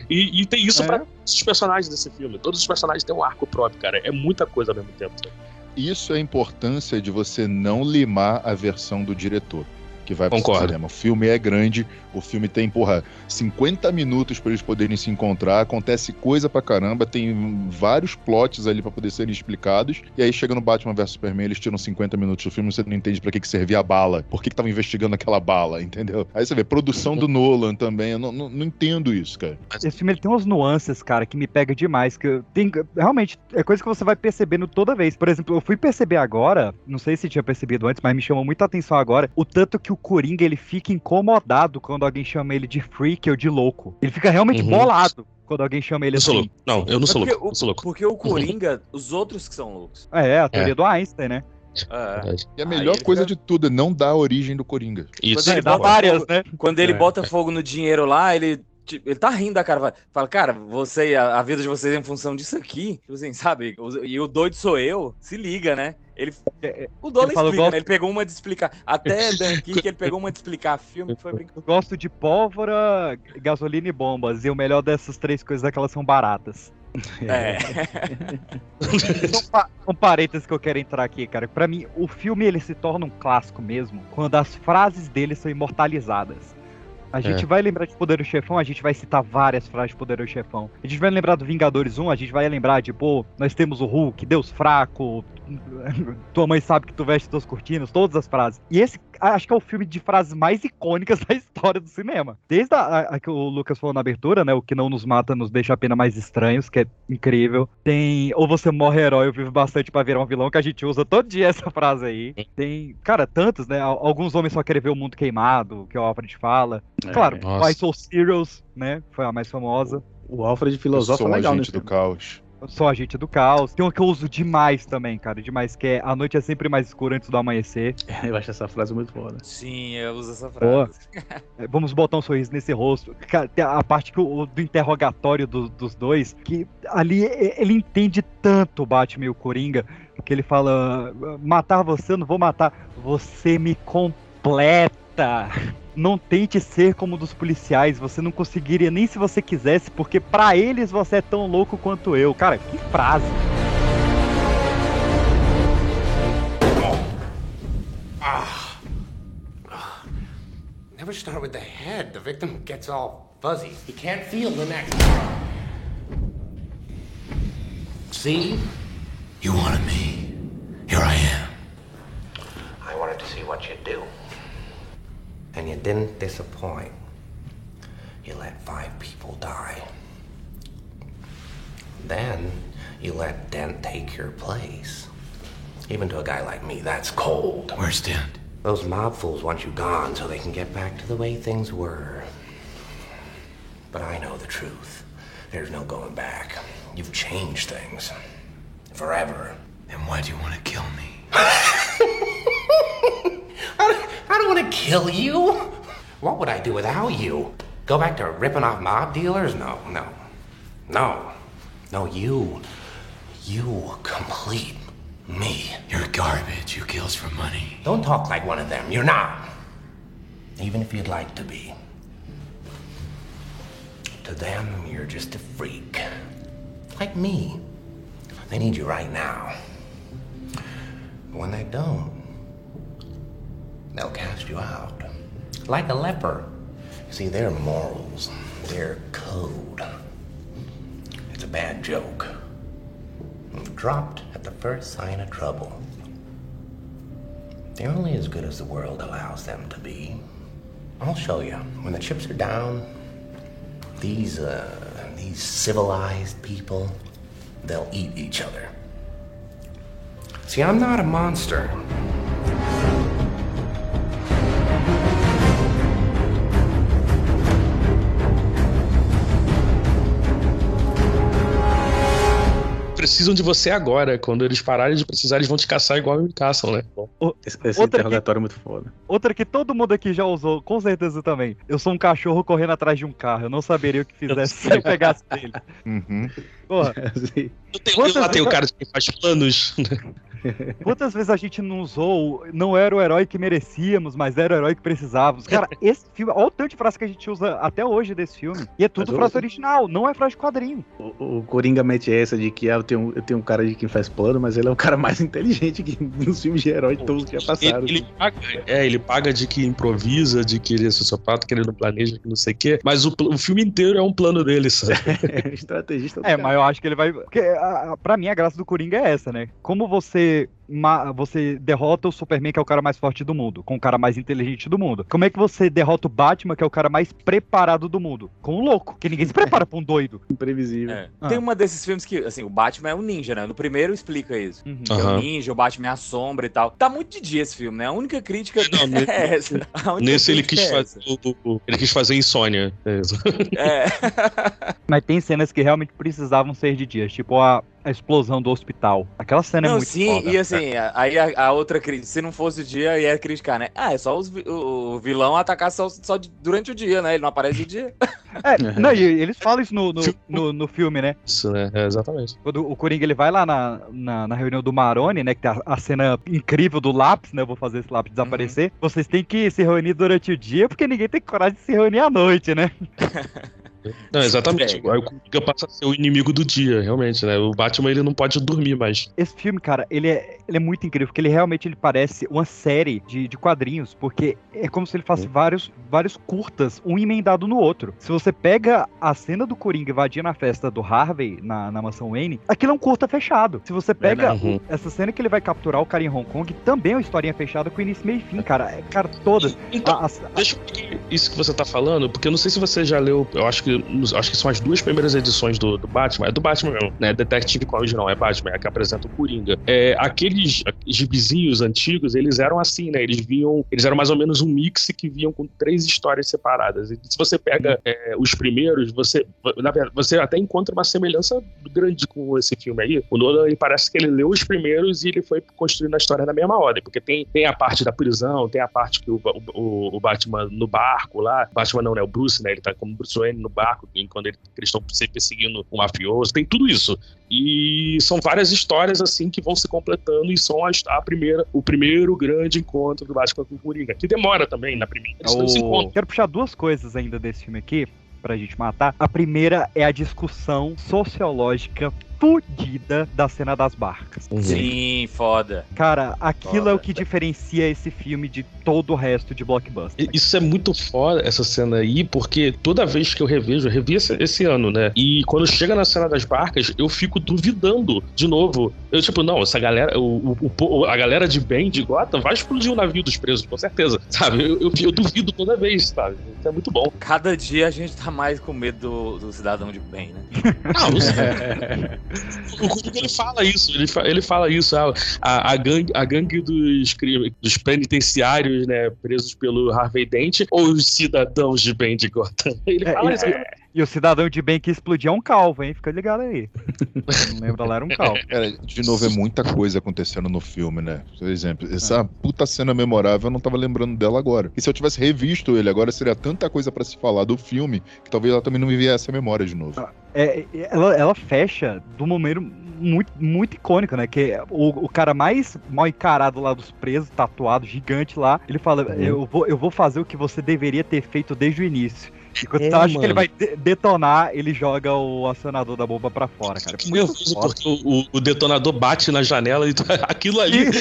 E, e tem isso É. pra todos os personagens desse filme. Todos os personagens têm um arco próprio, cara. É muita coisa ao mesmo tempo. sabe? Isso é a importância de você não limar a versão do diretor. Que vai pro cinema. O filme é grande, o filme tem, porra, 50 minutos pra eles poderem se encontrar, acontece coisa pra caramba, tem vários plots ali pra poder serem explicados, e aí chega no Batman vs Superman, eles tiram 50 minutos do filme, você não entende pra que, que servia a bala, por que, tava investigando aquela bala, entendeu? Aí você vê, produção do Nolan também, eu não, não, não entendo isso, cara. Esse filme tem umas nuances, cara, que me pega demais. Que tem, realmente, é coisa que você vai percebendo toda vez. Por exemplo, eu fui perceber agora, não sei se tinha percebido antes, mas me chamou muita atenção agora, o tanto que o Coringa ele fica incomodado quando alguém chama ele de freak ou de louco. Ele fica realmente Uhum. bolado quando alguém chama ele Eu sou assim. louco. Não, eu não sou Porque louco. o- Eu sou louco. Porque o Coringa, os outros que são loucos. É, a teoria do Einstein, né? É. E a melhor coisa fica- de tudo é não dar a origem do Coringa. Isso. Quando ele É, dá bota várias, fogo- né? Quando ele É, bota é. fogo no dinheiro lá, ele. tipo, Ele tá rindo da cara. Fala, cara, você, a, a vida de vocês é em função disso aqui. Tipo assim, sabe? E o doido sou eu. Se liga, né? Ele. O Dolan Ele explica, gosto- né? Ele pegou uma de explicar. Até Dunkirk, ele pegou uma de explicar filme que foi brincadeira. Eu gosto de pólvora, gasolina e bombas. E o melhor dessas três coisas é que elas são baratas. É. São, pa são parênteses que eu quero entrar aqui, cara. Pra mim, o filme ele se torna um clássico mesmo quando as frases dele são imortalizadas. A gente vai lembrar de Poderoso Chefão, a gente vai citar várias frases de Poderoso Chefão. A gente vai lembrar do Vingadores 1, a gente vai lembrar de, pô, nós temos o Hulk, Deus fraco, tua mãe sabe que tu veste tuas cortinas, todas as frases. E esse, acho que é o filme de frases mais icônicas da história do cinema. Desde a, a- a que o Lucas falou na abertura, né, o que não nos mata nos deixa apenas mais estranhos, que é incrível. Tem ou você morre herói, eu vivo bastante pra virar um vilão, que a gente usa todo dia essa frase aí. Tem, cara, tantos, né? Al- Alguns homens só querem ver o mundo queimado, que o Alfred fala. Claro, Nossa. I Soul Serials, né? Foi a mais famosa. O Alfred sou um legal agente nesse do caos. Sou agente do caos. Tem uma que eu uso demais também, cara. Demais, que é a noite é sempre mais escura antes do amanhecer. Eu acho essa frase muito foda. Sim, eu uso essa frase. É, Vamos botar um sorriso nesse rosto. Cara, tem a parte que o- do interrogatório do- dos dois, que ali ele entende tanto o Batman e o Coringa, que ele fala: matar você, eu não vou matar. Você me completa. Não tente ser como um dos policiais, você não conseguiria nem se você quisesse, porque pra eles você é tão louco quanto eu. Cara, que frase. Ever start with the head, the victim gets all fuzzy. He can't feel the neck. See? You wanted me. Here I am. I wanted to see what you'd do. And you didn't disappoint. You let five people die. Then you let Dent take your place. Even to a guy like me, that's cold. Where's Dent? Those mob fools want you gone so they can get back to the way things were. But I know the truth. There's no going back. You've changed things. Forever. Then why do you want to kill me? I don't want to kill you. What would I do without you? Go back to ripping off mob dealers? No, no. No. No, you. You complete me. You're garbage You kills for money. Don't talk like one of them. You're not. Even if you'd like to be. To them, you're just a freak. Like me. They need you right now. But when they don't, they'll cast you out. Like a leper. See, their morals, their code. It's a bad joke. Dropped at the first sign of trouble. They're only as good as the world allows them to be. I'll show you. When the chips are down, these, uh, these civilized people, they'll eat each other. See, I'm not a monster. Precisam de você agora. Quando eles pararem de precisar, eles vão te caçar igual me caçam, né? Bom, Esse, esse Outra interrogatório é muito foda. Outra que todo mundo aqui já usou, com certeza também. Eu sou um cachorro correndo atrás de um carro. Eu não saberia o que fizesse se eu pegasse dele. Uhum. Porra, eu tenho, Quantas lá tem o cara que faz planos. Quantas vezes a gente não usou, não era o herói que merecíamos, mas era o herói que precisávamos. Cara, esse filme, olha o tanto de frase que a gente usa até hoje desse filme. E é tudo Mas frase original, não é frase de quadrinho. o, o Coringa mete essa de que ah, eu, tenho, eu tenho um cara de quem faz plano, mas ele é o cara mais inteligente que, nos filmes de herói todos que já passaram. Ele, ele paga, é, ele paga de que improvisa, de que ele é sociopata, que ele não planeja, que não sei o quê. Mas o, o filme inteiro é um plano dele, sabe? É estrategista do É, cara. mas eu acho que ele vai. Porque, a, a- pra mim, a graça do Coringa é essa, né? Como você. Ma- Você derrota o Superman, que é o cara mais forte do mundo, com o cara mais inteligente do mundo. Como é que você derrota o Batman, que é o cara mais preparado do mundo? Com um louco, que ninguém se prepara pra um doido. Imprevisível. É. Ah. Tem uma desses filmes que, assim, o Batman é um ninja, né? No primeiro explica isso. Uhum. É o Aham. ninja, o Batman é a sombra e tal. Tá muito de dia esse filme, né? A única crítica Não, é essa. Única Nesse ele quis é fazer. o- o- ele quis fazer insônia. É isso. É. Mas tem cenas que realmente precisavam ser de dias, tipo a, a explosão do hospital. Aquela cena é Não, muito sim, foda. e assim, a- aí a, a outra crítica, se não fosse o dia, ia criticar, né? Ah, é só os o, o vilão atacar só, só de- durante o dia, né? Ele não aparece de dia. É, não, e eles falam isso no, no, no, no filme, né? Isso, né? É, exatamente. Quando o Coringa ele vai lá na, na, na reunião do Maroni, né? Que tem a, a cena incrível do lápis, né? Eu vou fazer esse lápis desaparecer. Vocês têm que se reunir durante o dia, porque ninguém tem coragem de se reunir à noite, né? Não, exatamente. Aí o Coringa passa a ser o inimigo do dia, realmente, né? O Batman ele não pode dormir mais. Esse filme, cara, ele é, ele é muito incrível, porque ele realmente ele parece uma série de, de quadrinhos, porque é como se ele fosse vários, vários curtas, um emendado no outro. Se você pega a cena do Coringa invadindo a festa do Harvey na, na mansão Wayne, aquilo é um curta fechado. Se você pega Verdade. o- essa cena que ele vai capturar o cara em Hong Kong, também é uma historinha fechada com início, meio e fim, cara. É, Cara, todas. Então, A- a- Deixa eu isso que você tá falando, porque eu não sei se você já leu, eu acho que acho que são as duas primeiras edições do, do Batman, é do Batman mesmo, né? Detective Comics não, é Batman, é a que apresenta o Coringa. É, aqueles gibizinhos antigos, eles eram assim, né? Eles vinham, eles eram mais ou menos um mix que vinham com três histórias separadas. E se você pega é, os primeiros, você, na verdade, você até encontra uma semelhança grande com esse filme aí. O Nolan, ele parece que ele leu os primeiros e ele foi construindo a história na mesma ordem, porque tem, tem a parte da prisão, tem a parte que o, o, o Batman no barco lá, Batman não, né? O Bruce, né? Ele tá como Bruce Wayne no barco, quando ele, eles estão se perseguindo um mafioso, tem tudo isso. E são várias histórias assim que vão se completando e são a, a primeira, o primeiro grande encontro do Batman com o Coringa, que demora também na primeira. Eles não se o- encontram. Quero puxar duas coisas ainda desse filme aqui. Pra gente matar. A primeira é a discussão sociológica fodida da cena das barcas. Sim, foda. Cara, aquilo Foda. é o que diferencia esse filme de todo o resto de blockbuster. Isso é muito foda, essa cena aí, porque toda vez que eu revejo, eu revi esse, esse ano, né? E quando chega na cena das barcas, eu fico duvidando de novo. Eu, tipo, não, essa galera, o, o- o a galera de bem de Gotham vai explodir o navio dos presos, com certeza. Sabe? Eu, eu, eu duvido toda vez, sabe? Isso é muito bom. Cada dia a gente tá mais com medo do, do cidadão de bem, né? Não, o Coringa ele fala isso, ele, fa- ele fala isso, ah, a, a gangue, a gangue dos, dos penitenciários, né, presos pelo Harvey Dent, ou os cidadãos de bem de Gotham. Ele É, fala e- isso. E o cidadão de bem que explodiu é um calvo, hein? Fica ligado aí. Não lembra lá, era um calvo. Cara, de novo, é muita coisa acontecendo no filme, né? Por exemplo, essa puta cena memorável eu não tava lembrando dela agora. E se eu tivesse revisto ele agora, seria tanta coisa pra se falar do filme que talvez ela também não me viesse a memória de novo. É, ela, ela fecha do momento muito, muito icônico, né? Que o, o cara mais mal encarado lá dos presos, tatuado, gigante lá, ele fala: eu, vou, eu vou fazer o que você deveria ter feito desde o início. E quando É, você acha que ele mano. vai de- detonar, ele joga o acionador da bomba pra fora, cara. Muito nervoso foda. porque o, o- o detonador bate na janela e tu- aquilo ali.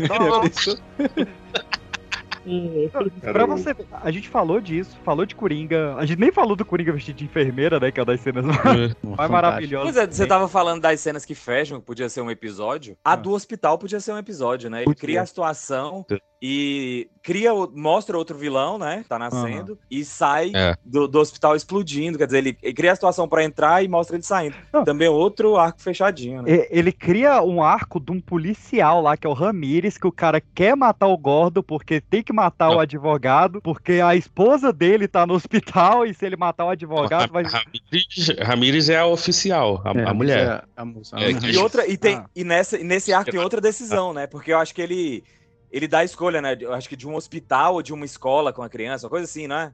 Pra você a gente falou disso, falou de Coringa. A gente nem falou do Coringa vestido de enfermeira, né? Que é uma das cenas mais, mais maravilhosas. Pois é, você tava falando das cenas que fecham, que podia ser um episódio. A do hospital podia ser um episódio, né? Ele cria a situação e cria, mostra outro vilão, né? Tá nascendo, e sai É. do, do hospital explodindo. Quer dizer, ele, ele cria a situação pra entrar e mostra ele saindo. Não. Também outro arco fechadinho, né? Ele cria um arco de um policial lá, que é o Ramires, que o cara quer matar o Gordo porque tem que matar o Não. advogado, porque a esposa dele tá no hospital e se ele matar o advogado vai. Ramírez, Ramírez é a oficial, a, É, a mulher. é A, moça. É, que- E outra, e tem, Ah. e nessa, e nesse arco tem outra decisão, né? Porque eu acho que ele ele dá a escolha, né? Eu acho que de um hospital ou de uma escola com a criança, uma coisa assim, né?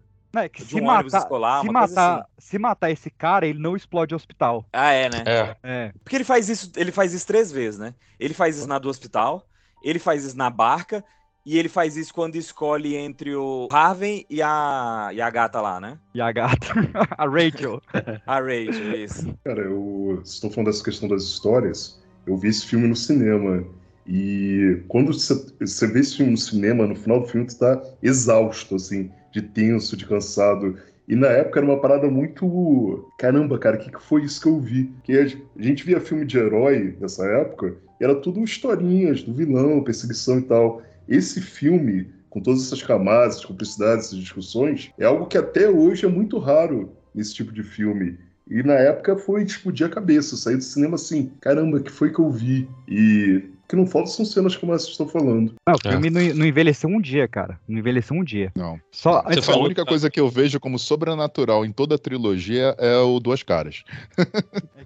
que De se um ônibus matar, escolar, se matar, assim. se matar esse cara, ele não explode o hospital. Ah, é, né? É. É. Porque ele faz isso, ele faz isso três vezes, né? Ele faz isso na do hospital, ele faz isso na barca e ele faz isso quando escolhe entre o Harvey e a, e a gata lá, né? E a gata, a Rachel. A Rachel, isso. Cara, eu, estão falando dessa questão das histórias. Eu vi esse filme no cinema. E quando você você vê esse filme no cinema, no final do filme, tu tá exausto, assim, de tenso, de cansado. E na época era uma parada muito. Caramba, cara, o que, que foi isso que eu vi? Que a gente- a gente via filme de herói nessa época, e era tudo historinhas do vilão, perseguição e tal. Esse filme, com todas essas camadas, essas complexidades, essas discussões, é algo que até hoje é muito raro nesse tipo de filme. E na época foi de explodir a cabeça. Saí do cinema assim, caramba, que foi que eu vi? E o que não falta são cenas como essas que estão falando. Não, o filme não, não envelheceu um dia, cara. Não envelheceu um dia. Não. Só. Você a falou- única coisa que eu vejo como sobrenatural em toda a trilogia é o Duas Caras.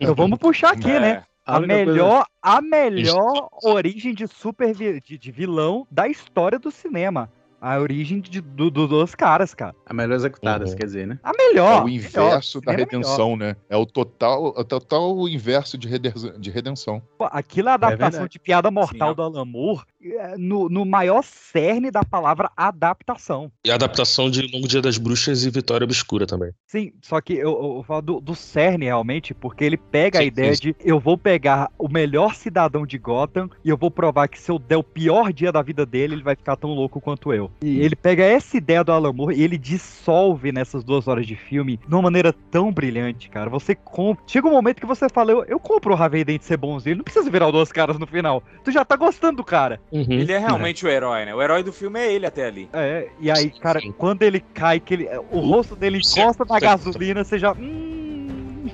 Então vamos puxar aqui, É. né? A, única coisa- melhor, a melhor origem de super vi- de, de vilão da história do cinema. A origem de, do, do- dos caras, cara. A melhor executada, Uhum. você quer dizer, né? A melhor. é o melhor. inverso da é melhor. redenção, né? É o total, o total inverso de, reden- de redenção. Pô, Aquilo é a adaptação verdade. de piada mortal Sim, do Alan Moore é, no, no maior cerne da palavra adaptação. E a adaptação de Longo Dia das Bruxas e Vitória Obscura também. Sim, só que eu, eu falo do, do cerne realmente, porque ele pega a Sim, ideia sim. de eu vou pegar o melhor cidadão de Gotham e eu vou provar que se eu der o pior dia da vida dele, ele vai ficar tão louco quanto eu. E ele pega essa ideia do Alan Moore e ele dissolve nessas duas horas de filme de uma maneira tão brilhante, cara. Você compra. Chega um momento que você fala, eu, eu compro o Harvey Dent ser bonzinho, ele não precisa virar o duas caras no final. Tu já tá gostando do cara. Uhum. Ele é realmente o herói, né? O herói do filme é ele até ali. É, e aí, cara, quando ele cai, que ele, o rosto dele encosta na gasolina, você já. Hum,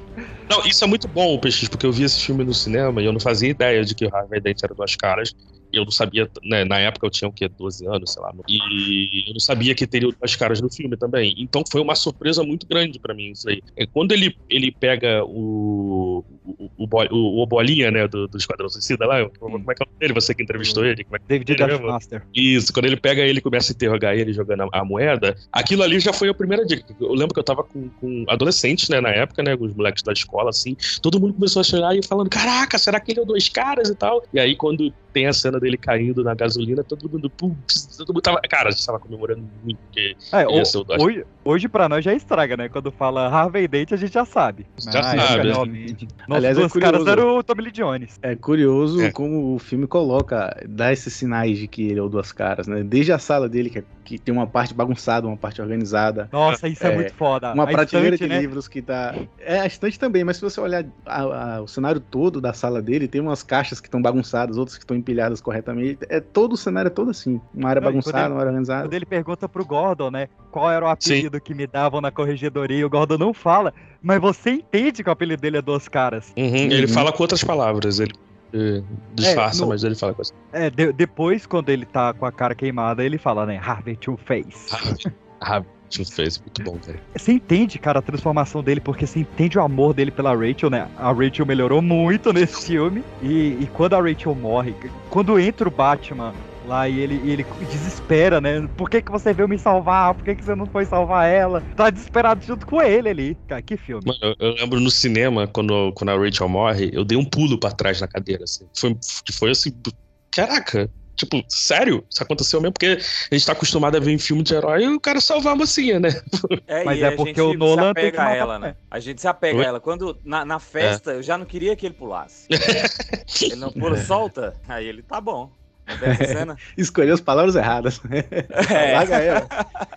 Não, isso é muito bom, Peixes, porque eu vi esse filme no cinema e eu não fazia ideia de que o Harvey Dent era duas caras. Eu não sabia, né, na época eu tinha o quê? 12 anos, sei lá. E eu não sabia que teria duas caras no filme também. Então foi uma surpresa muito grande pra mim isso aí. É, Quando ele, ele pega o, o, o, o, o Bolinha, né, do, do Esquadrão Suicida lá, como é que é o nome dele? Você que entrevistou ele? Como é que David Ele mesmo? Deathmaster. Isso, quando ele pega ele e começa a interrogar ele jogando a, a moeda, aquilo ali já foi a primeira dica. Eu lembro que eu tava com, com adolescentes, né, na época, né, com os moleques da escola, assim, todo mundo começou a chorar e falando, caraca, será que ele é o dois caras e tal? E aí, quando tem a cena dele caindo na gasolina, todo mundo, putz, todo mundo tava, cara, a gente tava comemorando muito, porque É, o- ia ser o Dodge. hoje, hoje pra nós já estraga, né? Quando fala Harvey Dent, a gente já sabe. Já Ah, sabe. realmente. Nossos Aliás, é dois caras curioso. eram o Tommy Lee Jones. É curioso É. como o filme coloca, dá esses sinais de que ele é o Duas Caras, né? Desde a sala dele, que, é- que tem uma parte bagunçada, uma parte organizada. Nossa, isso é, É, muito foda. Uma A prateleira estante, de né? livros que tá. É, a estante também, mas se você olhar a- a- o cenário todo da sala dele, tem umas caixas que estão bagunçadas, outras que estão empilhadas corretamente. É todo o cenário é todo assim. Uma área Não, bagunçada, ele- uma área organizada. Quando ele pergunta pro Gordon, né, qual era o apelido que me davam na corregedoria, o Gordon não fala, mas você entende que o apelido dele é Duas Caras. Uhum, Ele Uhum. fala com outras palavras, ele eh, disfarça, no- mas ele fala com as É, de- depois, quando ele tá com a cara queimada, ele fala, né, Harvey Two Face. Ah, Two Face, muito bom, velho. Você entende, cara, a transformação dele, porque você entende o amor dele pela Rachel, né? A Rachel melhorou muito nesse filme. E, e quando a Rachel morre, quando entra o Batman lá e ele, e ele desespera, né? Por que, que você veio me salvar? Por que, que você não foi salvar ela? Tá desesperado junto com ele ali. Cara, que filme. Mano, eu, lembro no cinema, quando, quando a Rachel morre, eu dei um pulo pra trás na cadeira, assim. Foi, que foi assim, caraca, tipo, sério? Isso aconteceu mesmo? Porque a gente tá acostumado a ver em filme de herói e o cara salvar a mocinha, né? É, Mas e é a porque gente o Nolan se tem que apega a matar ela, né? A gente se apega Oi? a ela. Quando na, na festa, eu já não queria que ele pulasse. ele não pula, solta. Aí ele, tá bom. Cena? Escolheu as palavras erradas. É. Larga ela.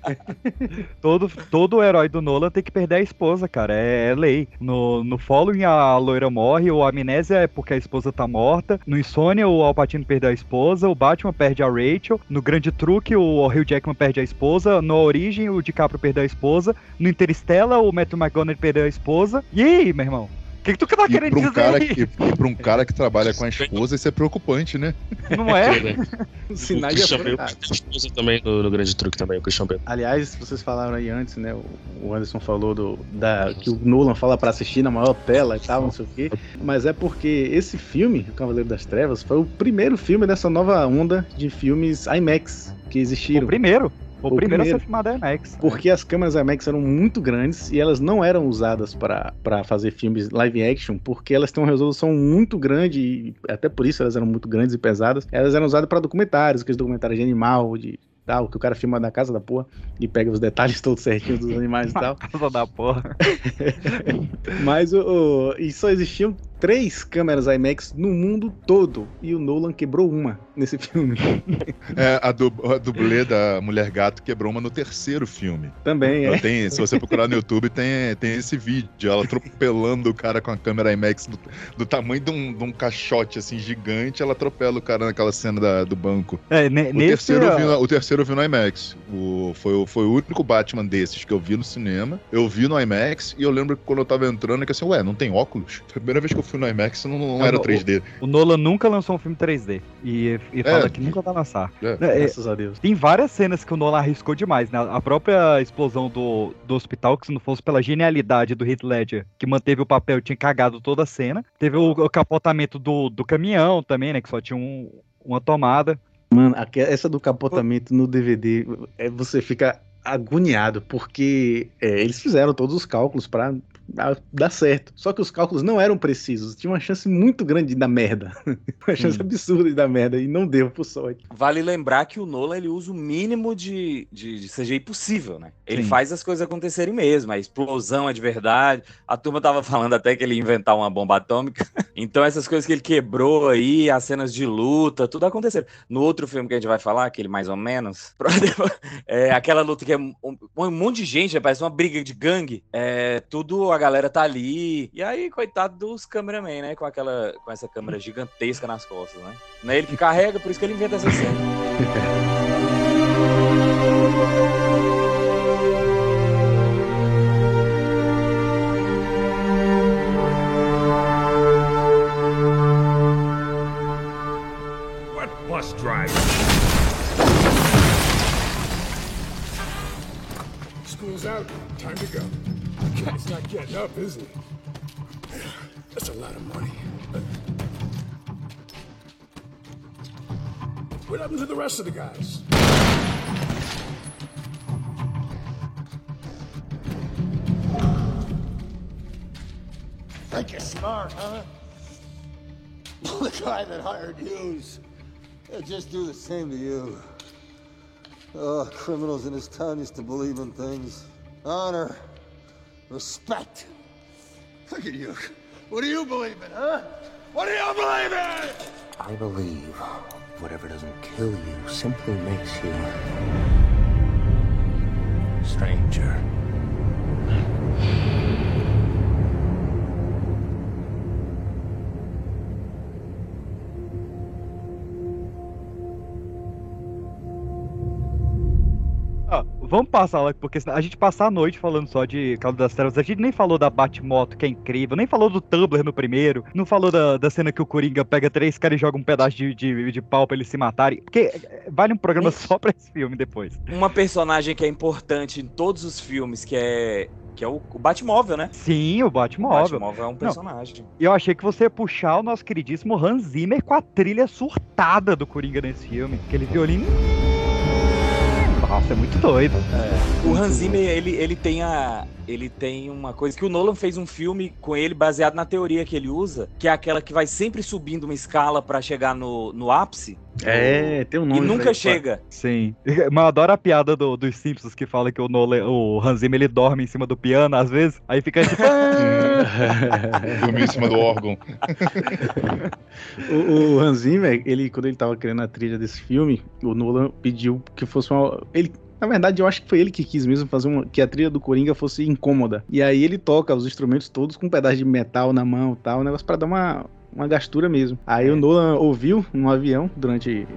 Todo, todo herói do Nolan tem que perder a esposa, cara. É, é lei. No, no Following, a loira morre. O Amnésia é porque a esposa tá morta. No Insônia, o Alpatino perdeu a esposa. O Batman perde a Rachel. No Grande Truque, o Hugh Jackman perde a esposa. No Origem, o DiCaprio perdeu a esposa. No Interstellar, o Matthew McConaughey perdeu a esposa. E aí, meu irmão? O que, que tu tá E querendo pra, um dizer cara aí? que, e pra um cara que trabalha com a esposa, isso é preocupante, né? Não é? né? Sinais o de esposa também no, no Grande Truque também, o Christian Bale. Aliás, vocês falaram aí antes, né? o- O Anderson falou do, da, que o Nolan fala pra assistir na maior tela e tal, não sei o quê. Mas é porque esse filme, O Cavaleiro das Trevas, foi o primeiro filme dessa nova onda de filmes IMAX que O existiram. primeiro. O, O primeiro, a primeiro. ser filmado é IMAX. Porque as câmeras IMAX eram muito grandes e elas não eram usadas para para fazer filmes live action, porque elas têm uma resolução muito grande e até por isso elas eram muito grandes e pesadas. Elas eram usadas para documentários, aqueles documentários de animal, de tal, que o cara filma na casa da porra e pega os detalhes todos certinhos dos animais e tal. Casa da porra. Mas o, o- e só existiam três câmeras IMAX no mundo todo e o Nolan quebrou uma nesse filme É, a, du a dublê da Mulher Gato quebrou uma no terceiro filme. também, é. Tem, se você procurar no YouTube, tem, tem esse vídeo, ela atropelando o cara com a câmera IMAX do, do tamanho de um, de um caixote assim gigante, ela atropela o cara naquela cena da- do banco. É, O, nesse, terceiro eu vi, o terceiro eu vi no IMAX. O, foi, o- foi o único Batman desses que eu vi no cinema. Eu vi no IMAX e eu lembro que quando eu tava entrando, que assim, ué, não tem óculos? Foi a primeira vez que eu fui no IMAX não, não É, era o- 3D. O Nolan nunca lançou um filme 3D. E, e fala que nunca vai lançar. É. É, Graças a Deus. tem várias cenas que o Nolan arriscou demais, né? A própria explosão do, do hospital, que se não fosse pela genialidade do Heath Ledger, que manteve o papel, tinha cagado toda a cena. Teve o, o capotamento do, do caminhão também, né? Que só tinha um- uma tomada. Mano, essa do capotamento no DVD, é, você fica agoniado, porque é, eles fizeram todos os cálculos pra dar certo. Só que os cálculos não eram precisos. Tinha uma chance muito grande de dar merda. uma chance Hum. absurda de dar merda. E não deu, por sorte. Vale lembrar que o Nolan ele usa o mínimo de, de, de CGI possível, né? Ele Sim. faz as coisas acontecerem mesmo. A explosão é de verdade. A turma tava falando até que ele ia inventar uma bomba atômica. Então, essas coisas que ele quebrou aí, as cenas de luta, tudo aconteceram. No outro filme que a gente vai falar, aquele mais ou menos, é, aquela luta que é um, um monte de gente, parece uma briga de gangue. É, tudo galera tá ali. E aí, coitado dos cameramen, né? Com, aquela, com essa câmera gigantesca nas costas, né? Não é ele que carrega, por isso que ele inventa essa cena. What bus driver? School's out. Time to go. Not getting up, is he? That's a lot of money. What happened to the rest of the guys? Think you're smart, huh? the guy that hired you's They'll just do the same to you. Oh, criminals in this town used to believe in things. Honor, respect. Look at you. What do you believe in, huh? What do you believe in? I believe whatever doesn't kill you simply makes you stranger. Vamos passar lá, porque senão a gente passar a noite falando só de Caldo das Trevas. A gente nem falou da Batmoto, que é incrível, nem falou do Tumblr no primeiro, não falou da, da cena que o Coringa pega três caras e joga um pedaço de, de, de pau pra eles se matarem. Porque é, vale um programa só pra esse filme depois. Uma personagem que é importante em todos os filmes, que é. Que é o, o Batmóvel, né? Sim, o O Batmóvel. Batmóvel é um personagem. E eu achei que você ia puxar o nosso queridíssimo Hans Zimmer com a trilha surtada do Coringa nesse filme. Aquele violino. Nossa, é muito doido. O Hans Zimmer, ele, ele tem a. Ele tem uma coisa que o Nolan fez um filme com ele baseado na teoria que ele usa, que é aquela que vai sempre subindo uma escala pra chegar no, no ápice. É, tem um nome. E nunca aí, chega. Sim. Mas eu adoro a piada do, dos Simpsons que fala que o, Nolan, o Hans Zimmer ele dorme em cima do piano, às vezes. Aí fica tipo. Dormiu em cima do órgão. O, o Hans Zimmer, ele, quando ele tava criando a trilha desse filme, o Nolan pediu que fosse uma. Ele, na verdade, eu acho que foi ele que quis mesmo fazer uma, que a trilha do Coringa fosse incômoda. E aí ele toca os instrumentos todos com um pedaço de metal na mão e tal, um negócio pra dar uma, uma gastura mesmo. Aí o Nolan ouviu no avião durante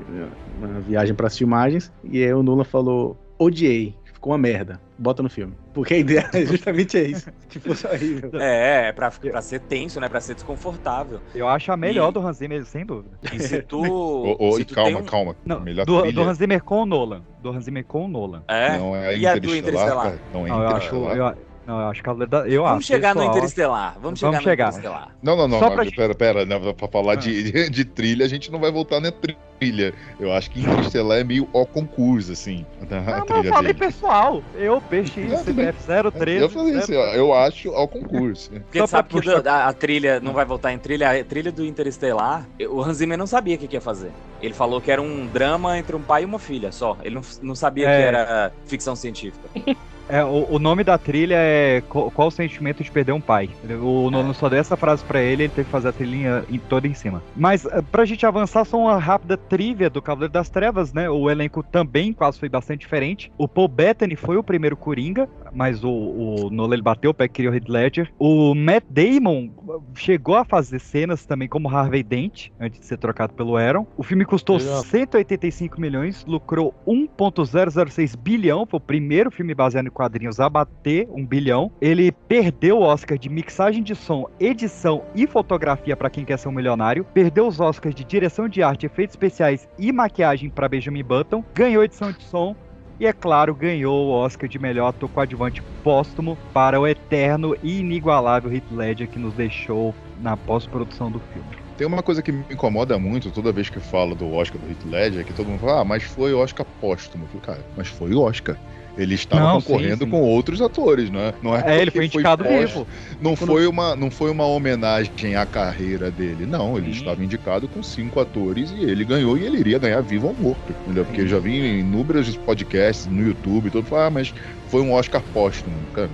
uma viagem para as filmagens, e aí o Nolan falou: odiei, ficou uma merda. Bota no filme. Porque a ideia é justamente é isso. Que fosse horrível. É, é pra, pra ser tenso, né? Pra ser desconfortável. Eu acho a melhor E- do Hans Zimmer, sem dúvida. E se tu. Se e tu calma, um- calma. Não, Melhor do, trilha. do Hans Zimmer com o Nolan. Do Hans Zimmer com o Nolan. É? Não é E a do Interestelar, cara. Não é Não, eu acho. Eu, não, eu acho que a da, eu Vamos acho, chegar no pessoal, Interestelar. Vamos chegar Vamos no chegar. Interestelar. Não, não, não, Só mas pra gente- pera, pera, não, pra falar de, de trilha, a gente não vai voltar na trilha. Eu acho que Interestelar é meio ó concurso, assim, da Não, mas eu falei dele. pessoal. Eu, PX, Não, tudo bem. CPF 013. Eu falei assim, ó, eu acho ao concurso. Porque Só sabe pra que puxar- da- a, trilha não vai voltar em trilha. A trilha do Interestelar, o Hans Zimmer não sabia o que, que ia fazer. Ele falou que era um drama entre um pai e uma filha só. Ele não, não sabia É. que era ficção científica. É, o, o nome da trilha é Qual, Qual o Sentimento de Perder um Pai. O Nolan só deu essa frase pra ele, ele teve que fazer a trilhinha em, toda em cima. Mas eh, pra gente avançar, só uma rápida trivia do Cavaleiro das Trevas, né? O elenco também quase foi bastante diferente. O Paul Bettany foi o primeiro Coringa, mas o, o Nolan ele bateu o pé que queria o Heath Ledger. O Matt Damon chegou a fazer cenas também como Harvey Dent, antes de ser trocado pelo Aaron. O filme custou Legal. 185 milhões, lucrou 1.006 bilhão, foi o primeiro filme baseado em quadrinhos a bater um bilhão. Ele perdeu o Oscar de mixagem de som, edição e fotografia para quem quer ser um milionário. Perdeu os Oscars de direção de arte, efeitos especiais e maquiagem para Benjamin Button. Ganhou edição de som. E é claro, ganhou o Oscar de melhor ator coadjuvante póstumo para o eterno e inigualável Heath Ledger que nos deixou na pós-produção do filme. Tem uma coisa que me incomoda muito toda vez que falo do Oscar do Heath Ledger, que todo mundo fala, ah, mas foi Oscar póstumo. Eu falei, cara, mas foi Oscar. Ele estava Não, concorrendo sim, sim. com outros atores, não é? Não é, É, ele foi indicado póstumo. vivo. Não foi, uma, não foi uma homenagem à carreira dele, não. Ele Sim. estava indicado com cinco atores e ele ganhou e ele iria ganhar vivo ou morto. Entendeu? Porque eu já vi em inúmeros podcasts no YouTube, todo falar, ah, mas foi um Oscar póstumo. Cara,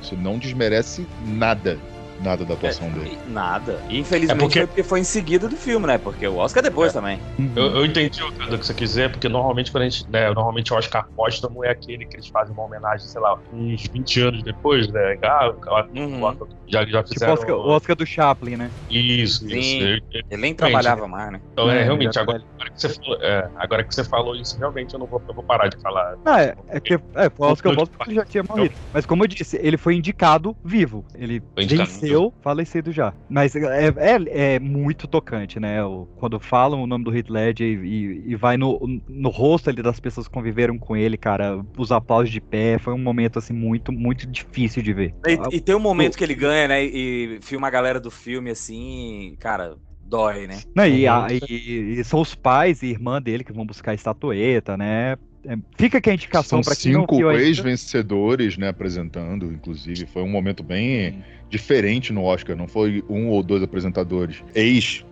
isso não desmerece nada, nada da atuação dele. E Nada. E infelizmente É porque- foi porque foi em seguida do filme, né? Porque o Oscar depois também. Eu, eu entendi o que você quiser, porque normalmente quando a gente. Né, normalmente o Oscar póstumo é aquele que eles fazem uma homenagem, sei lá, uns 20 anos depois, né? Ah, Uhum. já, já Tipo o fizeram. Oscar, o Oscar do Chaplin, né? Isso, Sim. isso. Ele nem trabalhava mais, né? Então, é, É, realmente, agora, agora que você falou, é, agora que você falou isso, realmente eu não vou, eu vou parar de falar. Não, é, é que é, foi o Oscar ele já tinha morrido. Mas como eu disse, ele foi indicado vivo. Ele Foi indicado venceu, falecido já. Mas é, é, é muito tocante, né? O- quando falam o nome do Heath Ledger e, e- e vai no, no rosto ali das pessoas que conviveram com ele, cara, os aplausos de pé, foi um momento, assim, muito, muito difícil de ver. E, e tem um momento que ele ganha, né? E filma a galera do filme assim, cara, dói, né? Não, e, a- e- e são os pais e irmã dele que vão buscar a estatueta, né? É, fica aqui a indicação pra quem cinco ex-vencedores, né, apresentando, inclusive. Foi um momento bem diferente no Oscar, não foi um ou dois apresentadores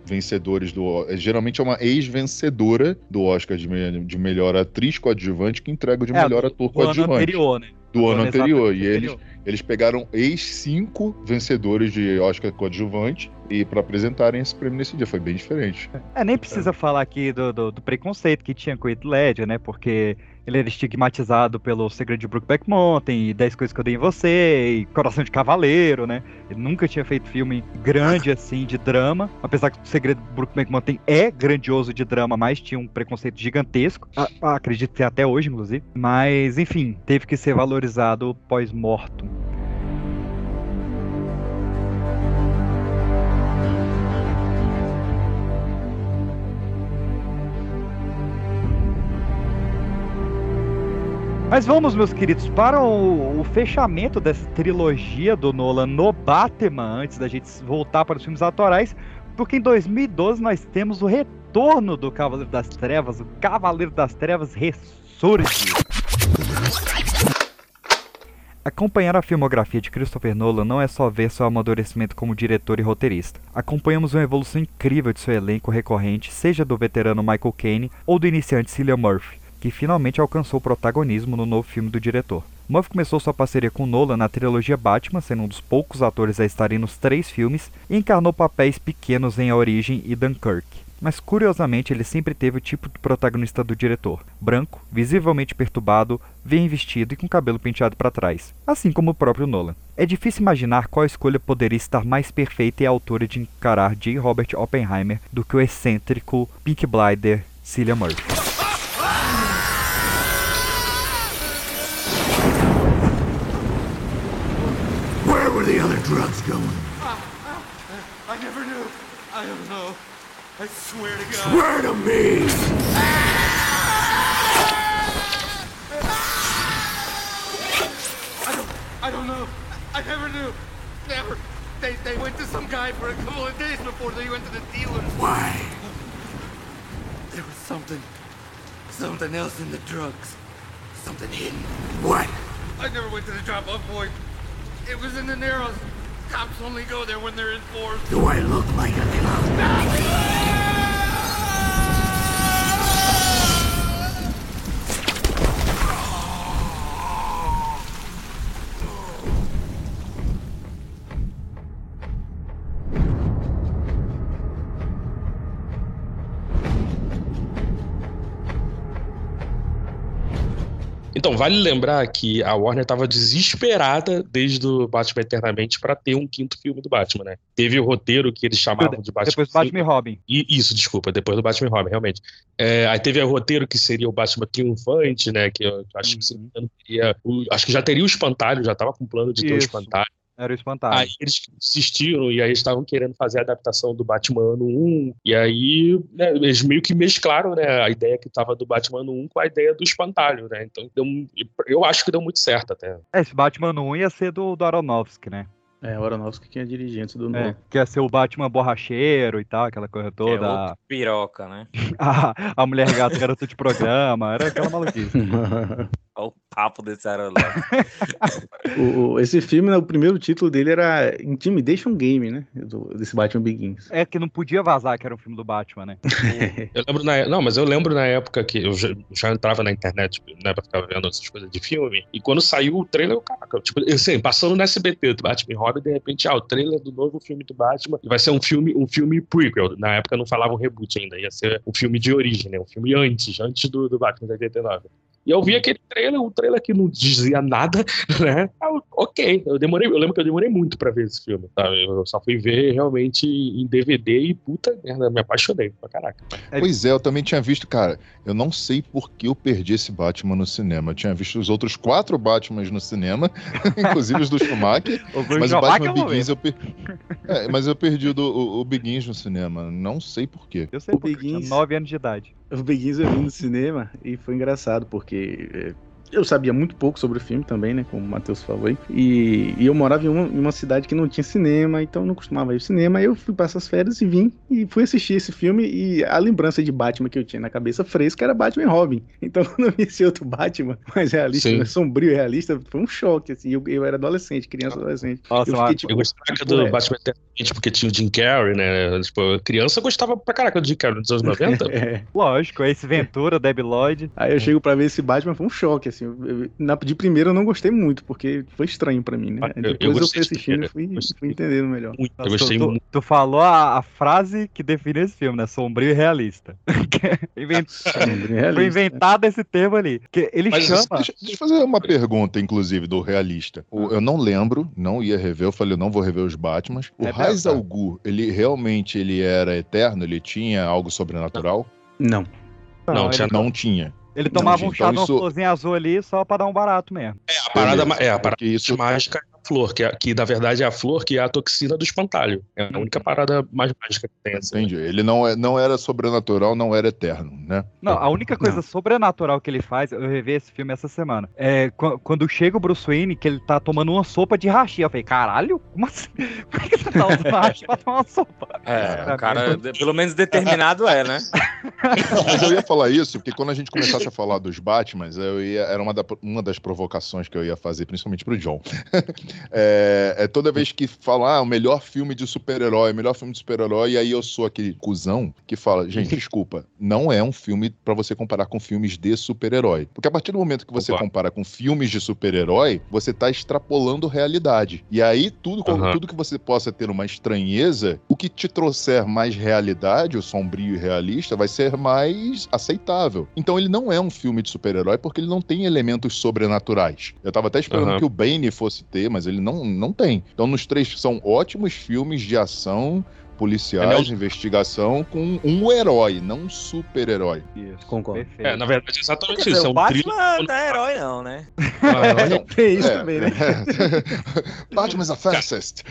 vencedores do. Geralmente é uma ex-vencedora do Oscar de, de melhor atriz coadjuvante que entrega o de É, melhor do- ator do ano coadjuvante. anterior, né? Do ano anterior. E eles, eles pegaram ex-cinco vencedores de Oscar coadjuvante e para apresentarem esse prêmio nesse dia. Foi bem diferente. É, nem precisa falar aqui do, do, do preconceito que tinha com o Heath Ledger, né? Porque ele era estigmatizado pelo Segredo de Brookback Mountain, e 10 Coisas que eu dei em você, e Coração de Cavaleiro, né? Ele nunca tinha feito filme grande assim de drama, apesar que o Segredo de Brookback Mountain é grandioso de drama, mas tinha um preconceito gigantesco. A- a- acredito que até hoje, inclusive. Mas, enfim, teve que ser valorizado pós-mortum. Mas vamos, meus queridos, para o, o fechamento dessa trilogia do Nolan no Batman, antes da gente voltar para os filmes autorais, porque em 2012 nós temos o retorno do Cavaleiro das Trevas, o Cavaleiro das Trevas ressurge. Acompanhar a filmografia de Christopher Nolan não é só ver seu amadurecimento como diretor e roteirista. Acompanhamos uma evolução incrível de seu elenco recorrente, seja do veterano Michael Caine ou do iniciante Cillian Murphy, que finalmente alcançou protagonismo no novo filme do diretor. Murphy começou sua parceria com Nolan na trilogia Batman, sendo um dos poucos atores a estarem nos três filmes, e encarnou papéis pequenos em A Origem e Dunkirk. Mas curiosamente ele sempre teve o tipo de protagonista do diretor, branco, visivelmente perturbado, bem vestido e com cabelo penteado para trás, assim como o próprio Nolan. É difícil imaginar qual escolha poderia estar mais perfeita e à altura de encarar J. Robert Oppenheimer do que o excêntrico Pink Blider Cillian Murphy. Were the other drugs going? I never knew. I don't know. I swear to God. Swear to me! I don't. I don't know. I never knew. Never. They they went to some guy for a couple of days before they went to the dealer. Why? There was something. Something else in the drugs. Something hidden. What? I never went to the drop-off point. It was in the Narrows. Cops only go there when they're in force. Do I look like a clown? Então, vale lembrar que a Warner estava desesperada desde o Batman Eternamente para ter um quinto filme do Batman, né? Teve o roteiro que eles chamavam de Batman. Depois do Batman e Robin. E- Isso, desculpa, depois do Batman e Robin, realmente. É, aí teve o roteiro que seria o Batman Triunfante, né? Que eu acho que se não me engano, teria o- acho que já teria o espantalho, já estava com plano de ter o Isso. espantalho. Era o espantalho. Aí eles insistiram e aí eles estavam querendo fazer a adaptação do Batman ano 1. E aí né, eles meio que mesclaram né, a ideia que estava do Batman ano 1 com a ideia do espantalho, né? Então deu eu acho que deu muito certo até. É, esse Batman 1 ia ser do, do Aronofsky, né? É, o Aronofsky que é dirigente do É, Nolan. que ia ser o Batman borracheiro e tal, aquela coisa É toda. outro piroca, né? A, a mulher gata garota de programa, era aquela maluquice. Olha o papo desse Aronofsky. O- o- esse filme, né, o primeiro título dele era Intimidation Game, né? do- desse Batman Begins. É que não podia vazar que era um filme do Batman, né? Eu lembro na, não, mas eu lembro na época que eu já, já entrava na internet, né, pra ficar vendo essas coisas de filme, e quando saiu o trailer, eu, caraca, tipo, assim, passando no SBT, do Batman e Robin, de repente, ah, o trailer do novo filme do Batman, e vai ser um filme, um filme prequel, na época não falavam reboot ainda, ia ser um filme de origem, né, um filme antes, antes do, do Batman de 89. E eu vi aquele trailer, um trailer que não dizia nada, né? Ah, ok, eu demorei, eu lembro que eu demorei muito pra ver esse filme, sabe? Eu só fui ver realmente em DVD e puta merda, me apaixonei pra caraca. Pois é, eu também tinha visto, cara. Eu não sei por que eu perdi esse Batman no cinema. Eu tinha visto os outros quatro Batmans no cinema, inclusive os do Schumacher. Mas o Batman eu. Begins eu perdi. mas eu perdi o, do, o, o Begins no cinema. Não sei por quê. Eu sei, eu tinha Begins- 9 anos de idade. O Begins eu vi no cinema e foi engraçado, porque é, eu sabia muito pouco sobre o filme também, né? Como o Matheus falou aí. E, e eu morava em uma, em uma, cidade que não tinha cinema, então não costumava ir ao cinema. Aí eu fui passar as férias e vim e fui assistir esse filme. E a lembrança de Batman que eu tinha na cabeça fresca era Batman e Robin. Então quando eu vi esse outro Batman, mais realista, né, sombrio e realista, foi um choque. Assim. Eu, eu era adolescente, criança adolescente. Nossa, eu, fiquei, tipo, eu gostava do é. Batman Eternamente porque tinha o Jim Carrey, né? Tipo, criança gostava pra caraca do Jim Carrey nos anos 90. é. Lógico, esse Ventura, Debbie Lloyd. Aí eu chego pra ver esse Batman, foi um choque, assim. Eu, na, de primeiro eu não gostei muito, porque foi estranho pra mim, né? Ah, Depois eu, eu fui assistindo e fui, fui, entendendo melhor. Muito, eu gostei tu, muito. Tu, falou a, a, frase que define esse filme, né? Sombrio e realista. Invent... Sombrio e realista. Foi inventado esse termo ali. Que ele Mas, chama. Deixa, deixa eu fazer uma pergunta, inclusive, do realista. O, eu não lembro, não ia rever, eu falei, eu não vou rever os Batmans. O é Raiz al Ghul, ele realmente ele era eterno? Ele tinha algo sobrenatural? Não. Não, não, tinha, não tinha. Ele tomava não, um chá então florzinha azul ali só pra dar um barato mesmo. É, a parada, é, a parada isso... mágica flor, que, é, que na verdade é a flor que é a toxina do espantalho. É a única parada mais mágica que tem. Assim. Entendi. Ele não, é, não era sobrenatural, não era eterno, né? Não, a única coisa não. sobrenatural que ele faz, eu revi esse filme essa semana, é quando chega o Bruce Wayne, que ele tá tomando uma sopa de hashi. Eu falei, caralho, como assim? Por que você tá usando hashi pra tomar uma sopa? É, o cara, pelo menos determinado é, né? Mas eu ia falar isso, porque quando a gente começasse a falar dos Batmans, eu ia, era uma, da, uma das provocações que eu ia fazer, principalmente pro John. É, é, toda vez que fala, ah, o melhor filme de super-herói, o melhor filme de super-herói, e aí eu sou aquele cuzão que fala, gente, desculpa, não é um filme para você comparar com filmes de super-herói. Porque a partir do momento que você Opa. compara com filmes de super-herói, você tá extrapolando realidade. E aí, tudo, uhum. tudo que você possa ter uma estranheza, o que te trouxer mais realidade, o sombrio e realista, vai ser mais aceitável. Então ele não é um filme de super-herói porque ele não tem elementos sobrenaturais. Eu tava até esperando uhum. que o Bane fosse ter, mas ele não, não tem. Então, nos três são ótimos filmes de ação policiais, é investigação, com um herói, não um super-herói. Isso, concordo. Perfeito. É, na verdade, é exatamente dizer, isso. É um o Batman não é herói, não, né? Ah, não, é isso é, também, né? Batman is a fascist.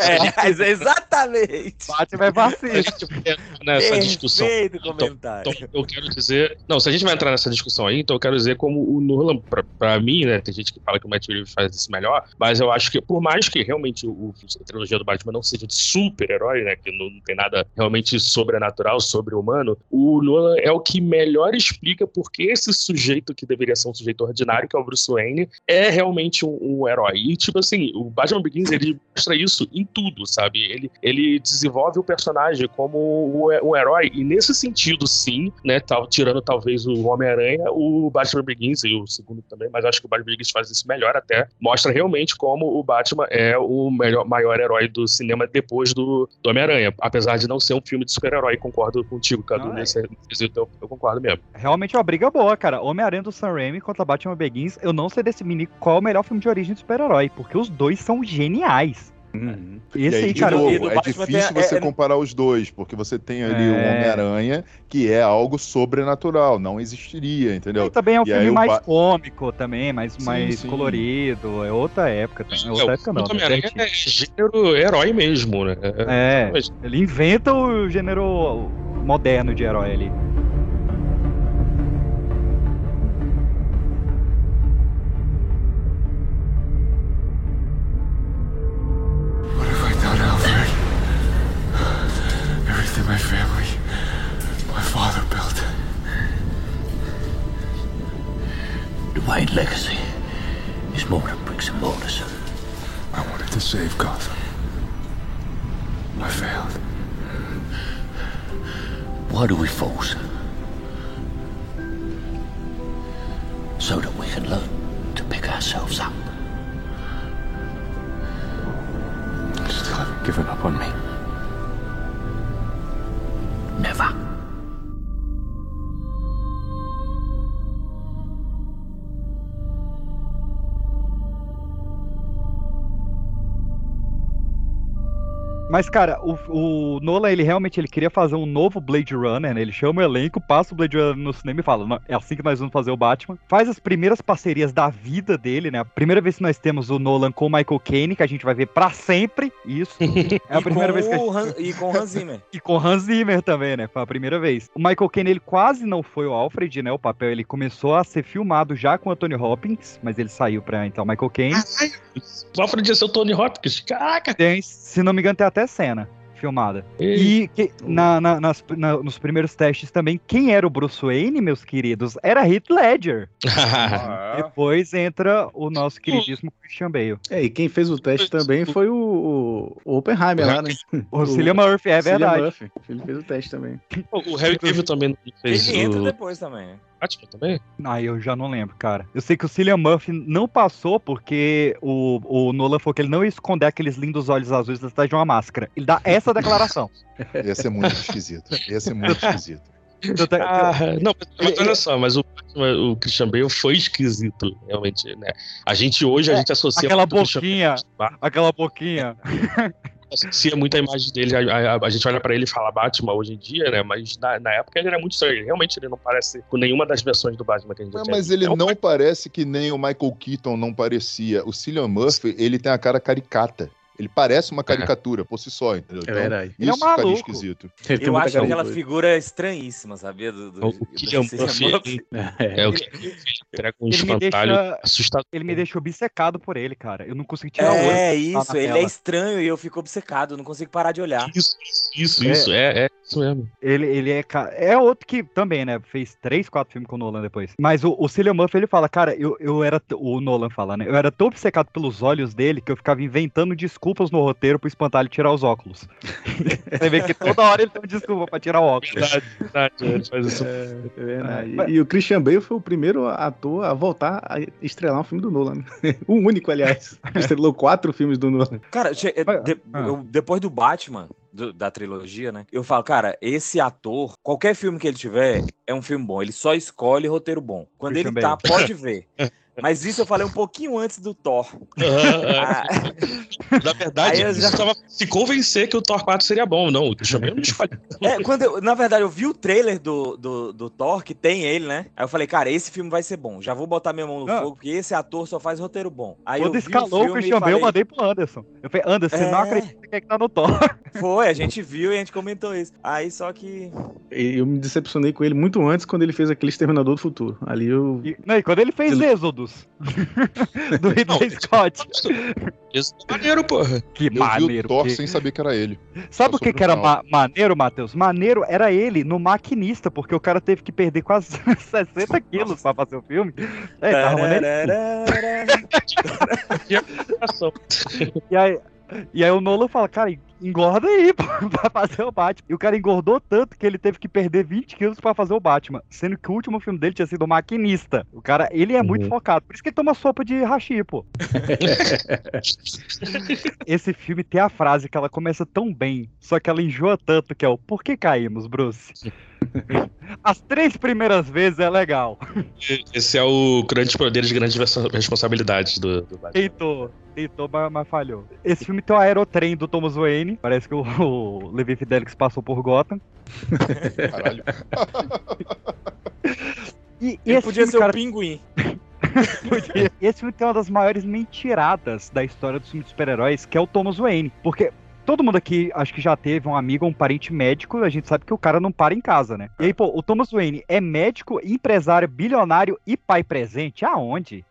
é, exatamente. Batman é fascista. Nessa discussão. Então, então, eu quero dizer. Não, se a gente vai entrar nessa discussão aí, então eu quero dizer como o Nolan, pra, pra mim, né? Tem gente que fala que o Matt Reeves faz isso melhor, mas eu acho que, por mais que realmente o, a trilogia do Batman não seja de super super-herói, né? Que não, tem nada realmente sobrenatural, sobre-humano. O Nolan é o que melhor explica por que esse sujeito que deveria ser um sujeito ordinário, que é o Bruce Wayne, é realmente um, um herói. E, tipo assim, o Batman Begins, ele mostra isso em tudo, sabe? Ele, ele desenvolve o personagem como um, herói. E nesse sentido, sim, né? Tá, tirando talvez o Homem-Aranha, o Batman Begins e o segundo também, mas acho que o Batman Begins faz isso melhor até. Mostra realmente como o Batman é o melhor, maior herói do cinema depois do do, Homem-Aranha. Apesar de não ser um filme de super-herói, concordo contigo, Cadu, nesse quesito eu, eu, concordo mesmo. Realmente é uma briga boa, cara. Homem-Aranha do Sam Raimi contra Batman Begins, eu não sei definir qual é o melhor filme de origem de super-herói, porque os dois são geniais. Uhum. Esse aí, aí cara, novo, é difícil você é, comparar os dois, porque você tem ali o é... Homem-Aranha, que é algo sobrenatural, não existiria, entendeu? E também é um e filme mais ba... cômico também, mais, sim, mais sim. colorido, é outra época. É outra época não. O Homem-Aranha é gênero herói mesmo, né? É, ele inventa o gênero moderno de herói ali. Wayne legacy is more than bricks and mortars. I wanted to save Gotham. I failed. Why do we force? So that we can learn to pick ourselves up. You still haven't given up on me. Never. Mas, cara, o, o Nolan, ele realmente ele queria fazer um novo Blade Runner, né? Ele chama o elenco, passa o Blade Runner no cinema e fala, "Não, é assim que nós vamos fazer o Batman. Faz as primeiras parcerias da vida dele, né? A primeira vez que nós temos o Nolan com o Michael Caine, que a gente vai ver pra sempre, isso. É a primeira vez que a o gente... Han- E com o Hans Zimmer. E com Hans Zimmer também, né? Foi a primeira vez. O Michael Caine, ele quase não foi o Alfred, né? O papel, ele começou a ser filmado já com o Anthony Hopkins, mas ele saiu pra, então, Michael Caine. O Alfred ia ser o Tony Hopkins. Caraca! Tem, se não me engano, tem até cena filmada. E que- na- na- nas- na- nos primeiros testes também, quem era o Bruce Wayne, meus queridos? Era Heath Ledger. Depois entra o nosso queridíssimo Christian Bale. É, e quem fez o teste também foi o, o Oppenheimer lá, né? O Cillian Murphy, é Cillian verdade. Murphy, ele fez o teste também. O Harry Cavill também fez Ele entra o depois também, Batman também? Ah, eu já não lembro, cara. Eu sei que o Cillian Murphy não passou porque o, o Nolan falou que ele não ia esconder aqueles lindos olhos azuis atrás de uma máscara. Ele dá essa declaração. Ia ser muito esquisito. Ia ser muito esquisito. Ah, não, mas, olha só, mas o, o Christian Bale foi esquisito, realmente, né? A gente hoje, a gente associa aquela muito o Christian boquinha, Bale, aquela boquinha. associa muito a imagem dele, a, a- a gente olha pra ele e fala Batman hoje em dia, né? Mas na, na época ele era muito estranho, realmente ele não parece com nenhuma das versões do Batman que a gente já Mas, ele É um não parece que nem o Michael Keaton não parecia. O Cillian Murphy, ele tem a cara caricata. Ele parece uma caricatura por si só, entendeu? Então, É verdade. Ele é um Isso ficaria maluco. esquisito. Ele Eu acho aquela figura estranhíssima, sabia? Do, do, O do Cillian Cillian Murphy, Murphy. É. É o que ele entrega um Ele me espantalho deixa- assustador. Ele me deixou obcecado por ele, cara. Eu não consigo tirar o olho. É isso, ele é estranho e eu fico obcecado, não consigo parar de olhar. Isso, isso, É. isso, é, é isso mesmo. Ele, ele é, é outro que também, né? Fez três, quatro filmes com o Nolan depois. Mas o, o Cillian Murphy, ele fala, cara, eu, eu era. O Nolan fala, né? Eu era tão obcecado pelos olhos dele que eu ficava inventando desculpas no roteiro pro espantalho tirar os óculos. Você vê que toda hora ele tem uma desculpa pra tirar o óculos. Verdade, verdade, ele faz isso. É verdade. É. E, e o Christian Bale foi o primeiro ator a voltar a estrelar um filme do Nolan. o único, aliás. Estrelou quatro filmes do Nolan. Cara, é, de- ah. eu- depois do Batman, do- da trilogia, né? Eu falo, cara, esse ator, qualquer filme que ele tiver, é um filme bom. Ele só escolhe roteiro bom. Quando Christian ele tá, Bale. pode ver. Mas isso eu falei um pouquinho antes do Thor. Ah, Na verdade, eu ele já- estava se convencer que o Thor 4 seria bom. Não, o escolhe. é, quando eu- na verdade, eu vi o trailer do, do, do Thor, que tem ele, né? Aí eu falei, cara, esse filme vai ser bom. Já vou botar minha mão no Ah. fogo, porque esse ator só faz roteiro bom. Aí Quando eu escalou o e Christian Bale, eu mandei pro Anderson. Eu falei, Anderson, você não É. acredita que é que tá no Thor. Foi, a gente viu e a gente comentou isso. Aí só que. Eu me decepcionei com ele muito antes quando ele fez aquele Exterminador do Futuro. Ali eu. E, não, e quando ele fez Ele- Êxodos do Ridley Scott. Isso é maneiro, porra. Que Eu vi o maneiro. Thor que- sem saber que era ele. Sabe o que, que era ma- maneiro, Matheus? Maneiro era ele no maquinista, porque o cara teve que perder quase 60 quilos pra fazer o filme. É, tava. E aí, e aí o Nolan fala, cara, engorda aí pô, pra fazer o Batman. E o cara engordou tanto que ele teve que perder 20 quilos pra fazer o Batman. Sendo que o último filme dele tinha sido o Maquinista. O cara, ele é muito Uhum. focado. Por isso que ele toma sopa de hashi, pô. Esse filme tem a frase que ela começa tão bem, só que ela enjoa tanto, que é o Por que caímos, Bruce? As três primeiras vezes é legal. Esse é o Grandes Poderes, Grandes Verso- Responsabilidades do, do Batman. Tentou, tentou, mas, mas falhou. Esse filme tem o aerotrem do Thomas Wayne. Parece que o, o Levi Fidelix passou por Gotham. Caralho. E, e Ele podia filme, ser cara, o pinguim. esse filme tem uma das maiores mentiradas da história dos filmes de super-heróis, que é o Thomas Wayne. Porque todo mundo aqui acho que já teve um amigo ou um parente médico, a gente sabe que o cara não para em casa, né? E aí, pô, o Thomas Wayne é médico, empresário, bilionário e pai presente? Aonde?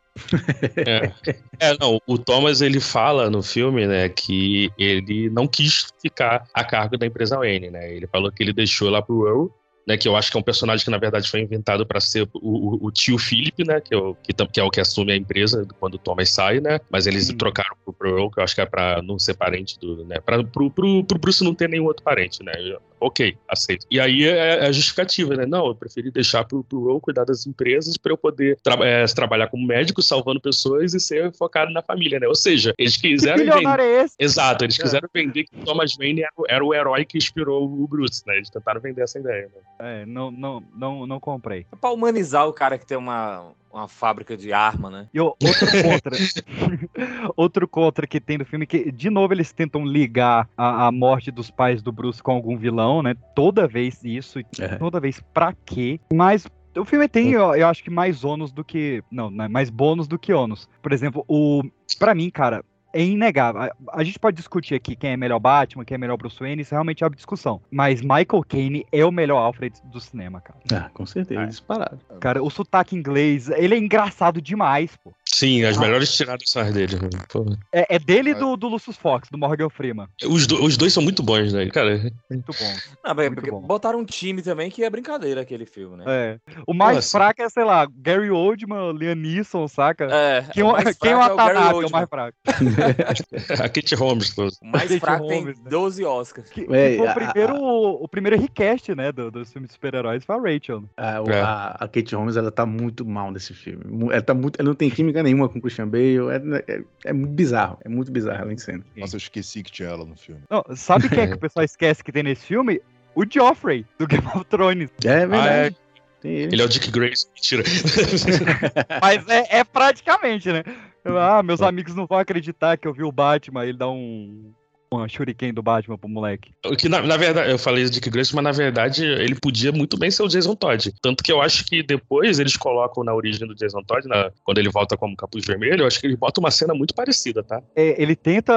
É. É, não, o Thomas ele fala no filme, né, que ele não quis ficar a cargo da empresa Wayne, né? Ele falou que ele deixou lá pro Earl, né, que eu acho que é um personagem que na verdade foi inventado para ser o, o- o tio Philip, né, que é o que, que é o que assume a empresa quando o Thomas sai, né? Mas eles Hum. trocaram pro, Earl, que eu acho que é para não ser parente do, né, para pro, pro, pro Bruce não ter nenhum outro parente, né? Ok, aceito. E aí é é a justificativa, né? Não, eu preferi deixar pro, pro Earl cuidar das empresas para eu poder tra é, trabalhar como médico, salvando pessoas e ser focado na família, né? Ou seja, eles Que quiseram bilionário vender. é esse? Exato, eles É. quiseram vender que o Thomas Wayne era, o- era o herói que inspirou o Bruce, né? Eles tentaram vender essa ideia. Né? É, não, não, não, não comprei. É pra humanizar o cara que tem uma, uma fábrica de arma, né? E o- outro contra. outro contra que tem no filme, que de novo eles tentam ligar a, a morte dos pais do Bruce com algum vilão, né? Toda vez isso, e É. toda vez pra quê? Mas. O filme tem, eu, eu acho que mais ônus do que. Não, não é mais bônus do que ônus. Por exemplo, o. Pra mim, cara, é inegável. A, a gente pode discutir aqui quem é melhor Batman, quem é melhor Bruce Wayne, isso realmente é uma discussão. Mas Michael Caine é o melhor Alfred do cinema, cara. Ah, com certeza, disparado. Cara, o sotaque inglês, ele é engraçado demais, pô. Sim, as melhores tiradas são as dele. Pô. É, é dele e do, do Lucius Fox, do Morgan Freeman. Os, do- os dois são muito bons, né, cara? Muito bom. Não, Muito porque bom. botaram um time também que é brincadeira aquele filme, né? É. O mais Nossa. fraco é, sei lá, Gary Oldman, Liam Neeson, saca? É, Quem, o mais quem é o fraco é o é o mais fraco. A Kate Holmes. pô. O mais Kate fraco tem Holmes, né? 12 Oscars. Que, É, que foi o a- primeiro, o primeiro recast, né, do, dos filmes de super-heróis, foi a Rachel. né? A, o- É. a, a Kate Holmes, ela tá muito mal nesse filme. Ela, tá muito, ela não tem química nenhuma com o Christian Bale. É, é, é muito bizarro. É muito bizarro ela em cena. Nossa, eu esqueci que tinha ela no filme. Não, sabe quem é que o pessoal esquece que tem nesse filme? O Joffrey, do Game of Thrones. É verdade. Ah, é. Tem ele. Ele é o Dick Grayson. Mentira. Mas é, é praticamente, né? Ah, meus amigos não vão acreditar que eu vi o Batman, ele dá um... Uma shuriken do Batman pro moleque. O que, na, na verdade, eu falei Dick Grayson, mas na verdade ele podia muito bem ser o Jason Todd. Tanto que eu acho que depois eles colocam na origem do Jason Todd, na- quando ele volta como capuz vermelho, eu acho que eles botam uma cena muito parecida, tá? É, ele tenta.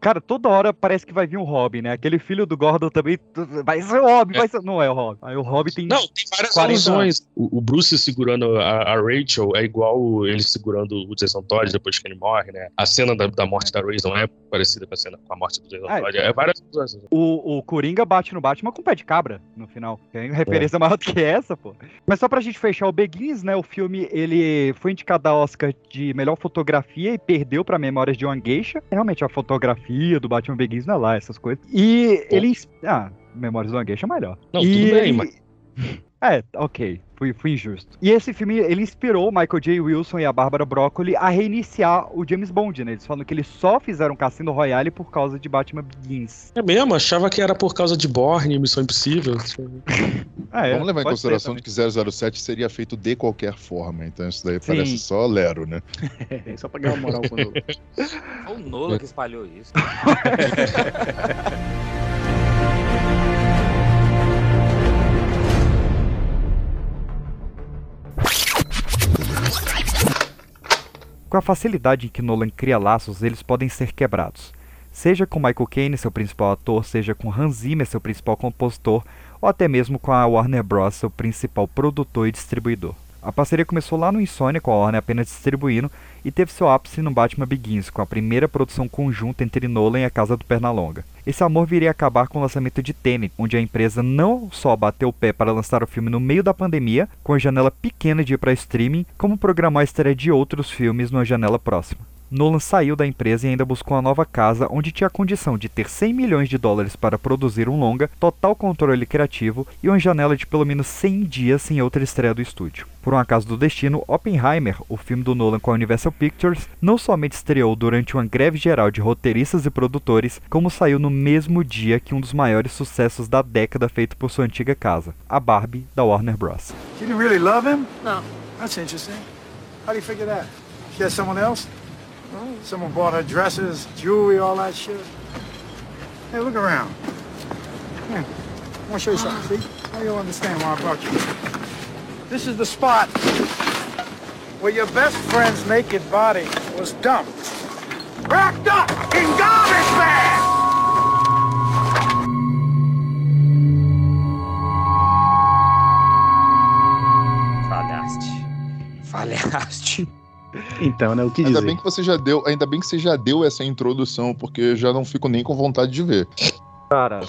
Cara, toda hora parece que vai vir um Robin, né? Aquele filho do Gordon também. Vai ser o Robin, vai ser. Não é o Robin. Aí o Robin tem. Não, tem várias 40 alusões. O, o Bruce segurando a, a Rachel é igual ele segurando o Jason Todd depois que ele morre, né? A cena da, da morte da Rachel é parecida com a cena com a morte Ah, Todd. É várias alusões. O, o Coringa bate no Batman com o pé de cabra no final. Tem referência maior do que essa, pô. Mas só pra gente fechar o Begins, né? O filme ele foi indicado a Oscar de melhor fotografia e perdeu pra Memórias de uma Geisha. Realmente a fotografia do Batman Begins não é lá, essas coisas. E ele. ins- Ah, Memórias de uma Geisha é melhor. Não, E tudo bem, ele- mas. É, ok. Fui, fui injusto. E esse filme, ele inspirou Michael J. Wilson e a Bárbara Broccoli a reiniciar o James Bond, né? Eles falam que eles só fizeram Cassino Royale por causa de Batman Begins. É mesmo, achava que era por causa de Borne, Missão Impossível. Ah, é, Vamos levar em consideração que 007 seria feito de qualquer forma, então isso daí Sim. parece só Lero, né? É, só pra ganhar uma moral quando. Foi o Nola que espalhou isso. Com a facilidade em que Nolan cria laços, eles podem ser quebrados. Seja com Michael Caine, seu principal ator, seja com Hans Zimmer, seu principal compositor, ou até mesmo com a Warner Bros., seu principal produtor e distribuidor. A parceria começou lá no Insônia, com a Warner apenas distribuindo, e teve seu ápice no Batman Begins, com a primeira produção conjunta entre Nolan e a Casa do Pernalonga. Esse amor viria a acabar com o lançamento de Tenet, onde a empresa não só bateu o pé para lançar o filme no meio da pandemia, com a janela pequena de ir para streaming, como programar a estreia de outros filmes numa janela próxima. Nolan saiu da empresa e ainda buscou uma nova casa onde tinha a condição de ter 100 milhões de dólares para produzir um longa, total controle criativo e uma janela de pelo menos 100 dias sem outra estreia do estúdio. Por um acaso do destino, Oppenheimer, o filme do Nolan com a Universal Pictures, não somente estreou durante uma greve geral de roteiristas e produtores, como saiu no mesmo dia que um dos maiores sucessos da década feito por sua antiga casa, a Barbie da Warner Bros. You didn't really love him? No. That's interesting. How do you figure that? She had someone else? Someone bought her dresses, jewelry, all that shit. Hey, look around. Here, I want to show you something, see? Now you'll understand why I brought you. This is the spot where your best friend's naked body was dumped. Wrapped up in garbage bags! Falhaste. Falhaste. Então, né? O que Ainda dizer? bem que você já deu, ainda bem que você já deu essa introdução, porque eu já não fico nem com vontade de ver. Cara,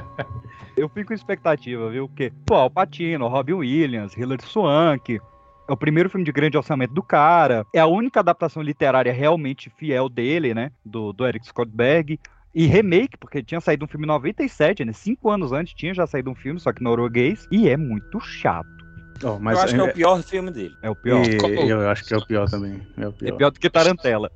eu fico com expectativa, viu? Porque, pô, Al Pacino, Robin Williams, Hilary Swank, é o primeiro filme de grande orçamento do cara, é a única adaptação literária realmente fiel dele, né? Do, do Eric Scott Berg. E remake, porque tinha saído um filme em 97, né? Cinco anos antes tinha já saído um filme, só que norueguês, e é muito chato. Ó, mas eu acho que é é- o pior filme dele. É o pior. E- eu acho que é o pior também. É o É pior. pior do que Tarantela.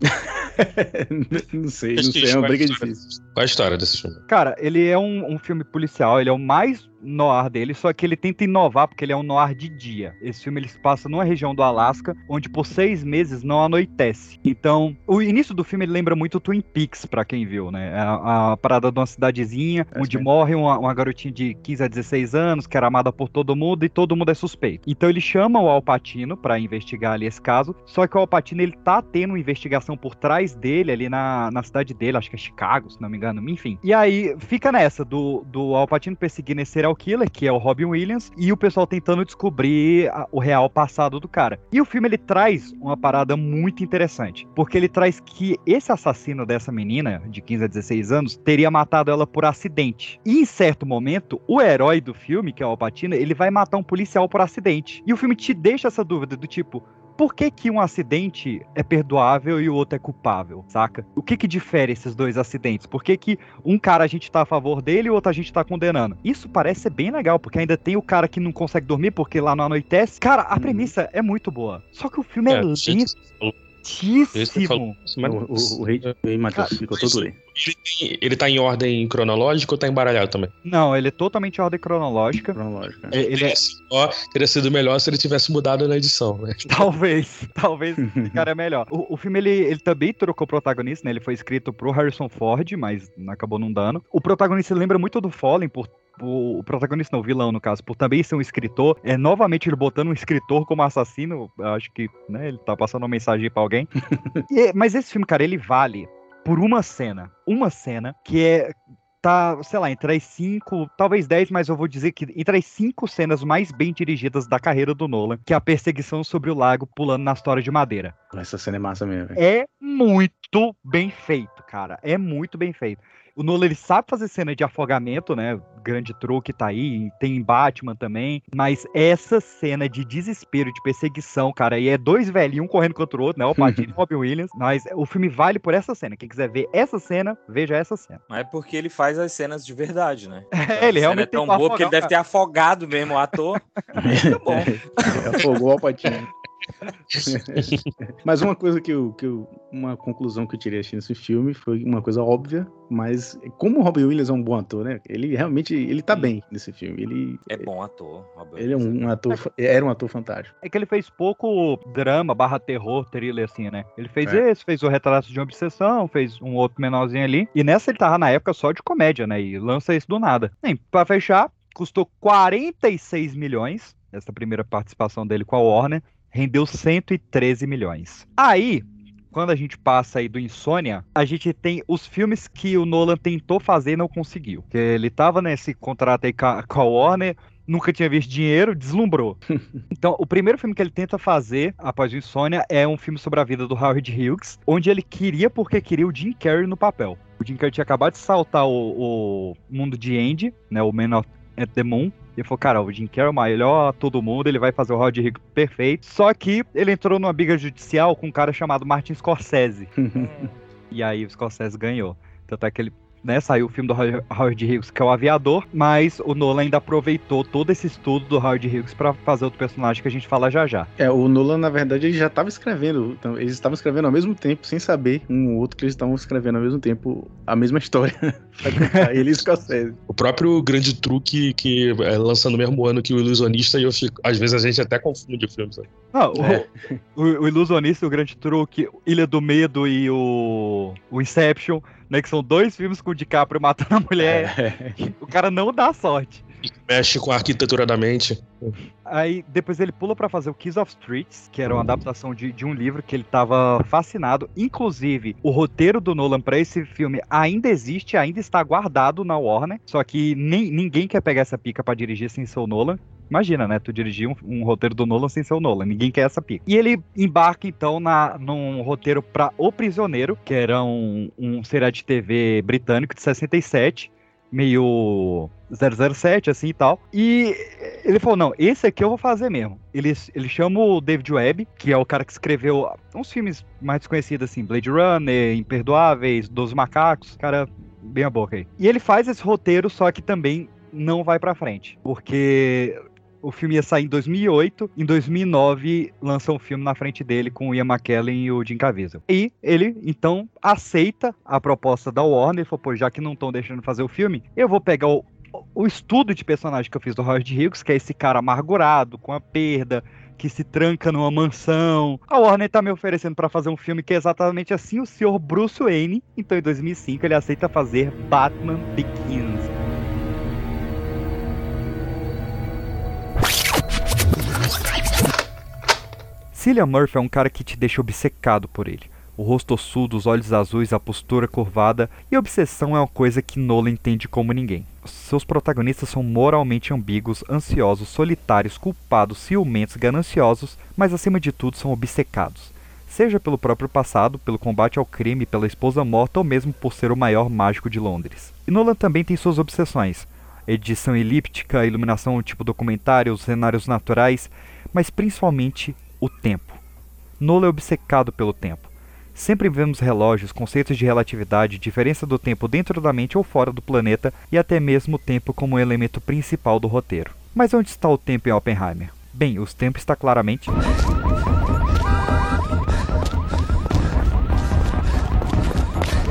não sei, não sei. É uma qual a briga história? difícil. Qual a história desse filme? Cara, ele é um, um filme policial, ele é o mais noir dele, só que ele tenta inovar porque ele é um noir de dia. Esse filme ele se passa numa região do Alasca, onde por seis meses não anoitece. Então, o início do filme ele lembra muito Twin Peaks, para quem viu, né? A, a, parada de uma cidadezinha, é onde morre uma, uma, garotinha de 15 a 16 anos, que era amada por todo mundo, e todo mundo é suspeito. Então ele chama o Alpatino para investigar ali esse caso, só que o Alpatino ele tá tendo uma investigação por trás dele, ali na, na cidade dele, acho que é Chicago, se não me engano, enfim. E aí fica nessa, do, do Alpatino perseguindo esse serial killer, que é o Robin Williams, e o pessoal tentando descobrir a, o real passado do cara. E o filme ele traz uma parada muito interessante, porque ele traz que esse assassino dessa menina, de 15 a 16 anos, teria matado ela por acidente. E em certo momento, o herói do filme, que é o Alpatino, ele vai matar um policial por acidente. E o filme te deixa essa dúvida do tipo, por que, que um acidente é perdoável e o outro é culpável, saca? O que que difere esses dois acidentes? Por que, que um cara a gente tá a favor dele e o outro a gente tá condenando? Isso parece ser bem legal, porque ainda tem o cara que não consegue dormir porque lá não anoitece. Cara, a uhum. premissa é muito boa. Só que o filme é, é lento Muitíssimo. O, o, o rei, o Matheus, ficou todo aí. Ele, ele tá em ordem cronológica ou tá embaralhado também? Não, ele é totalmente em ordem cronológica. Cronológica. É, ele é... Ó, teria sido melhor se ele tivesse mudado na edição, né? Talvez, talvez cara é melhor. O, o filme, ele, ele também trocou protagonista, né? Ele foi escrito pro Harrison Ford, mas acabou não dando. O protagonista lembra muito do Fallen por o, o, protagonista, não, o vilão, no caso, por também ser um escritor, é novamente ele botando um escritor como assassino, acho que, né, ele tá passando uma mensagem para alguém. e, mas esse filme, cara, ele vale por uma cena, uma cena que é tá, sei lá, entre as cinco, talvez dez, mas eu vou dizer que entre as cinco cenas mais bem dirigidas da carreira do Nolan, que é a perseguição sobre o lago pulando na história de madeira. Essa cena é massa mesmo. É muito bem feito, cara. É muito bem feito. O Nolan ele sabe fazer cena de afogamento, né? Grande truque tá aí, tem Batman também. Mas essa cena de desespero, de perseguição, cara, e é dois velhinhos um correndo contra o outro, né? O Patino e o Robin Williams. Mas o filme vale por essa cena. Quem quiser ver essa cena, veja essa cena. Mas é porque ele faz as cenas de verdade, né? É, ele realmente é tão boa porque ele deve ter afogado mesmo o ator. Muito bom. Afogou o Patino. mas uma coisa que eu, que eu. Uma conclusão que eu tirei assistindo esse filme foi uma coisa óbvia, mas como o Robin Williams é um bom ator, né? Ele realmente. Ele tá bem nesse filme. Ele. É bom ator. Robin ele é um, um ator. Era um ator fantástico. É que ele fez pouco drama barra terror, thriller, assim, né? Ele fez é. esse, fez o Retrato de uma Obsessão, fez um outro menorzinho ali. E nessa ele tava na época só de comédia, né? E lança isso do nada. Bem, pra fechar, custou 46 milhões essa primeira participação dele com a Warner rendeu 113 milhões. Aí, quando a gente passa aí do Insônia, a gente tem os filmes que o Nolan tentou fazer e não conseguiu. Que ele tava nesse contrato aí com a Warner, nunca tinha visto dinheiro, deslumbrou. então, o primeiro filme que ele tenta fazer após o Insônia é um filme sobre a vida do Howard Hughes, onde ele queria porque queria o Jim Carrey no papel. O Jim Carrey tinha acabado de saltar o, o mundo de Andy, né, o Man of at the Moon, ele falou, cara, o Jim Carrey é o melhor todo mundo, ele vai fazer o Rod Rico perfeito. Só que ele entrou numa briga judicial com um cara chamado Martin Scorsese. e aí o Scorsese ganhou. Tanto é que ele né, saiu o filme do Howard Hughes, que é o Aviador, mas o Nolan ainda aproveitou todo esse estudo do Howard Hughes para fazer outro personagem que a gente fala já já. É, o Nolan, na verdade, ele já estava escrevendo, então, eles estavam escrevendo ao mesmo tempo, sem saber um ou outro que eles estavam escrevendo ao mesmo tempo a mesma história. ele Scorsese. O próprio grande truque que é lançando no mesmo ano que o Ilusionista, e eu fico, às vezes a gente até confunde o filme, sabe? Ah, é. o, o, o Ilusionista, o grande truque, Ilha do Medo e o, o Inception né? Que são dois filmes com o DiCaprio matando a mulher. É. O cara não dá sorte. E mexe com a arquitetura da mente. Aí depois ele pula para fazer o Kiss of Streets, que era uma adaptação de, de um livro que ele tava fascinado. Inclusive, o roteiro do Nolan para esse filme ainda existe, ainda está guardado na Warner. Só que nem, ninguém quer pegar essa pica para dirigir sem ser o Nolan. Imagina, né? Tu dirigir um, um, roteiro do Nolan sem ser o Nolan. Ninguém quer essa pica. E ele embarca, então, na, num roteiro para O Prisioneiro, que era um, um seriado de TV britânico de 67, meio 007, assim e tal. E ele falou: não, esse aqui eu vou fazer mesmo. Ele, ele chama o David Webb, que é o cara que escreveu uns filmes mais desconhecidos, assim, Blade Runner, Imperdoáveis, Dos Macacos, cara, bem a boca aí. E ele faz esse roteiro, só que também não vai pra frente. Porque o filme ia sair em 2008. Em 2009, lançou um filme na frente dele com o Ian McKellen e o Jim Caviezel. E ele, então, aceita a proposta da Warner. Falou, pô, já que não estão deixando fazer o filme, eu vou pegar o, o estudo de personagem que eu fiz do Howard Hughes, que é esse cara amargurado, com a perda, que se tranca numa mansão. A Warner tá me oferecendo para fazer um filme que é exatamente assim, o Sr. Bruce Wayne. Então, em 2005, ele aceita fazer Batman Begins. Cillian Murphy é um cara que te deixa obcecado por ele. O rosto ossudo, os olhos azuis, a postura curvada e a obsessão é uma coisa que Nolan entende como ninguém. Seus protagonistas são moralmente ambíguos, ansiosos, solitários, culpados, ciumentos, gananciosos, mas acima de tudo são obcecados. Seja pelo próprio passado, pelo combate ao crime, pela esposa morta ou mesmo por ser o maior mágico de Londres. E Nolan também tem suas obsessões. Edição elíptica, iluminação tipo documentário, cenários naturais, mas principalmente o tempo. Nolan é obcecado pelo tempo. Sempre vemos relógios, conceitos de relatividade, diferença do tempo dentro da mente ou fora do planeta e até mesmo o tempo como elemento principal do roteiro. Mas onde está o tempo em Oppenheimer? Bem, o tempo está claramente.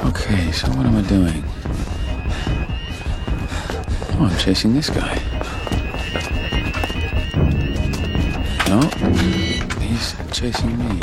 Okay, so what am I doing? Oh, I'm chasing this guy. No, he's chasing me.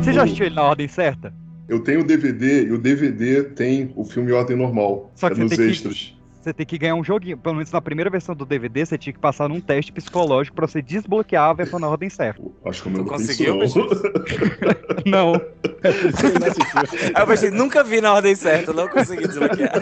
Você já assistiu ele na ordem certa? Eu tenho o DVD e o DVD tem o filme em ordem normal. Só que é você nos tem que- extras. Você tem que ganhar um joguinho. Pelo menos na primeira versão do DVD, você tinha que passar num teste psicológico pra você desbloquear a versão na ordem certa. Acho que o meu conseguiu, não. Eu pensei, nunca vi na ordem certa, não consegui desbloquear.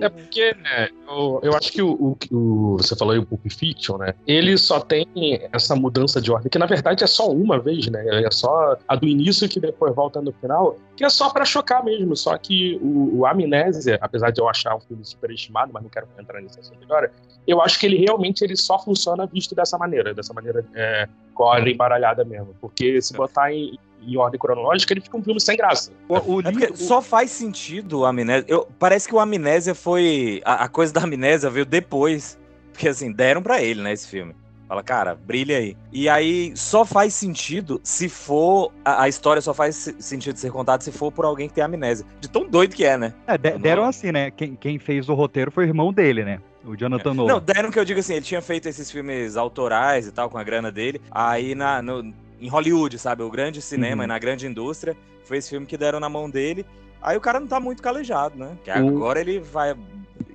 É porque né, eu, eu acho que o, o, o- você falou aí o Pulp Fiction, né? Ele só tem essa mudança de ordem, que na verdade é só uma vez, né? É só a do início que depois volta no final, que é só pra chocar mesmo. Só que o, o Amnésia, apesar de eu achar um filme superestimado, mas não quero entrar nesse assunto agora, eu acho que ele realmente ele só funciona visto dessa maneira, dessa maneira é, com a ordem embaralhada mesmo. Porque se botar em, em ordem cronológica, ele fica um filme sem graça. O, É porque só faz sentido o Amnésia. Eu, parece que o Amnésia foi. A, a coisa da Amnésia veio depois. Porque assim, deram pra ele, né, esse filme. Fala, cara, brilha aí. E aí só faz sentido se for. A, a história só faz se- sentido ser contada se for por alguém que tem amnésia. De tão doido que é, né? É, de- deram assim, né? Quem, quem fez o roteiro foi o irmão dele, né? O Jonathan Nolan. Não, deram que eu digo assim, ele tinha feito esses filmes autorais e tal, com a grana dele. Aí na, no- em Hollywood, sabe? O grande cinema Uhum. e na grande indústria. Foi esse filme que deram na mão dele. Aí o cara não tá muito calejado, né? Que O- agora ele vai.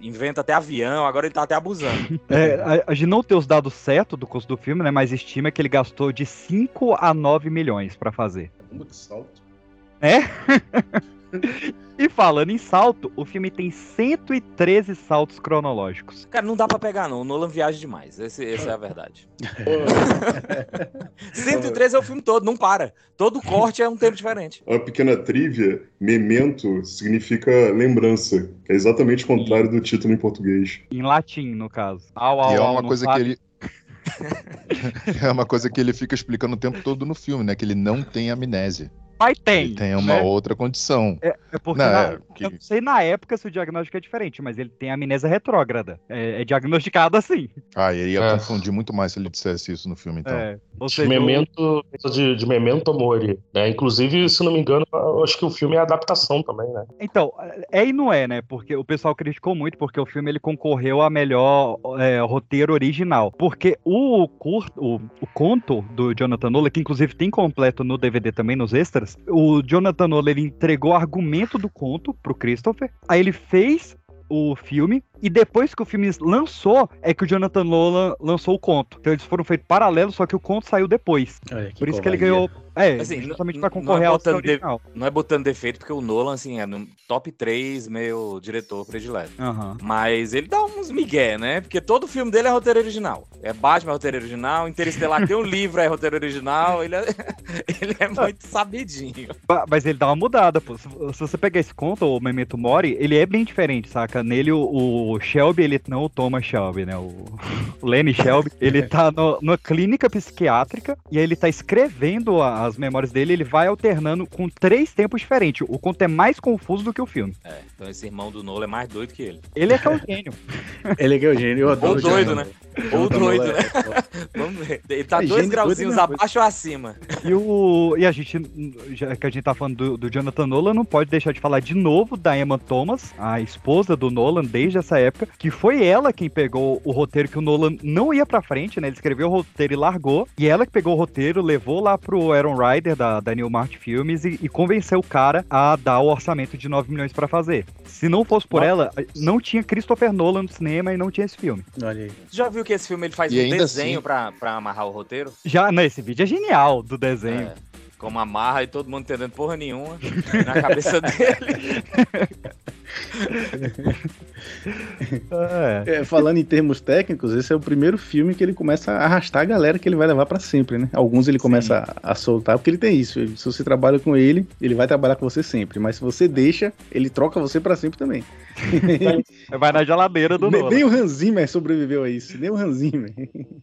Inventa até avião, agora ele tá até abusando. É, a, a gente não tem os dados certos do custo do filme, né? Mas estima que ele gastou de 5 a 9 milhões pra fazer. Muito salto. É? e falando em salto, o filme tem 113 saltos cronológicos. Cara, não dá pra pegar, não. O Nolan viaja demais. Esse, essa é a verdade. 113 é o filme todo, não para. Todo corte é um tempo diferente. Uma pequena trivia, memento significa lembrança, que é exatamente o contrário do título em português. Em latim, no caso. Au, au, E é uma coisa sabe? que ele. é uma coisa que ele fica explicando o tempo todo no filme, né? Que ele não tem amnésia. Mas tem. Ele tem uma né? outra condição. É, é porque Não, na- é que- eu não sei na época se o diagnóstico é diferente, mas ele tem amnésia retrógrada. É, é diagnosticado assim. Ah, ele ia É. confundir muito mais se ele dissesse isso no filme, então. É, seja, Memento de, de Memento Mori, né? Inclusive, se não me engano, eu acho que o filme é adaptação também, né? Então, é e não é, né? Porque o pessoal criticou muito porque o filme ele concorreu a melhor é, roteiro original. Porque o curto, o, o conto do Jonathan Nolan, que inclusive tem completo no DVD também, nos extras, o Jonathan Nolan entregou o argumento do conto pro Christopher, aí ele fez o filme, e depois que o filme lançou, é que o Jonathan Nolan lançou o conto. Então eles foram feitos paralelos, só que o conto saiu depois. Por isso que ele ganhou. É, Assim, justamente não é concorrer ao botando de-. Não é botando defeito, porque o Nolan, assim, é no top 3 meu diretor predileto. Aham. Mas ele dá uns migué, né? Porque todo filme dele é roteiro original. É Batman é roteiro original, Interestelar tem um livro, é roteiro original. Ele é, ele é muito sabidinho. Mas ele dá uma mudada, pô. Se, se você pegar esse conto, o Memento Mori, ele é bem diferente, saca? Nele, o, o Shelby, ele não o Thomas Shelby, né? O, o Lenny Shelby, ele tá no, numa clínica psiquiátrica e aí ele tá escrevendo a- as memórias dele, ele vai alternando com três tempos diferentes. O conto é mais confuso do que o filme. É, então esse irmão do Nolan é mais doido que ele. Ele é que é o gênio. Ele é que é o gênio, eu adoro Ou doido, né? Ou doido, né? é Vamos ver. Ele tá É, dois é grauzinhos abaixo ou acima. E, o, e a gente, já que a gente tá falando do, do Jonathan Nolan, não pode deixar de falar de novo da Emma Thomas, a esposa do Nolan desde essa época, que foi ela quem pegou o roteiro que o Nolan não ia pra frente, né? Ele escreveu o roteiro e largou, e ela que pegou o roteiro, levou lá pro Aaron Ryder, da, da New Mart Filmes, e, e convenceu o cara a dar o orçamento de 9 milhões pra fazer. Se não fosse por ela, não tinha Christopher Nolan no cinema e não tinha esse filme. Olha aí. Já viu que esse filme ele faz E um desenho assim- pra, pra amarrar o roteiro? Já, não, esse vídeo é genial do desenho. É, como amarra e todo mundo entendendo porra nenhuma na cabeça dele. É. É, falando em termos técnicos, esse é o primeiro filme que ele começa a arrastar a galera que ele vai levar pra sempre, né? Alguns ele começa a, a soltar, porque ele tem isso. ele- se você trabalha com ele, ele vai trabalhar com você sempre. Mas se você deixa, ele troca você pra sempre também. Vai na geladeira do nem, Nolan. nem o Hans Zimmer sobreviveu a isso. Nem o Hans Zimmer.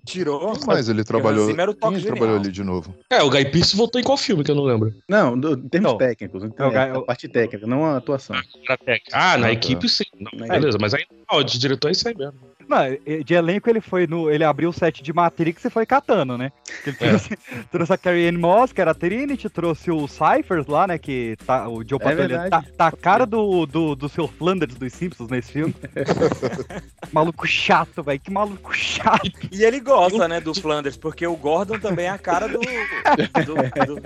Tirou. Mas ele trabalhou. Zimmer era o toque Quem genial. trabalhou ali de novo? É, o Guy Pearce voltou em qual filme que eu não lembro? Não, do- em termos Não. técnicos. É o é, Guy- a parte técnica, não a atuação. Era técnico. Ah, na Ah, tá. equipe sim. Não, Na beleza, mas aí ó, de diretor é isso aí mesmo. Não, de elenco ele foi no. Ele abriu o set de Matrix e foi catando, né? Ele trouxe, trouxe a Carrie Ann Moss, que era a Trinity, trouxe o Cyphers lá, né? Que tá, o Joe verdade. tá, tá a cara do, do, do Sr. Flanders dos Simpsons nesse filme. maluco chato, velho. Que maluco chato. E ele gosta, né, do Flanders, porque o Gordon também é a cara do. do- do-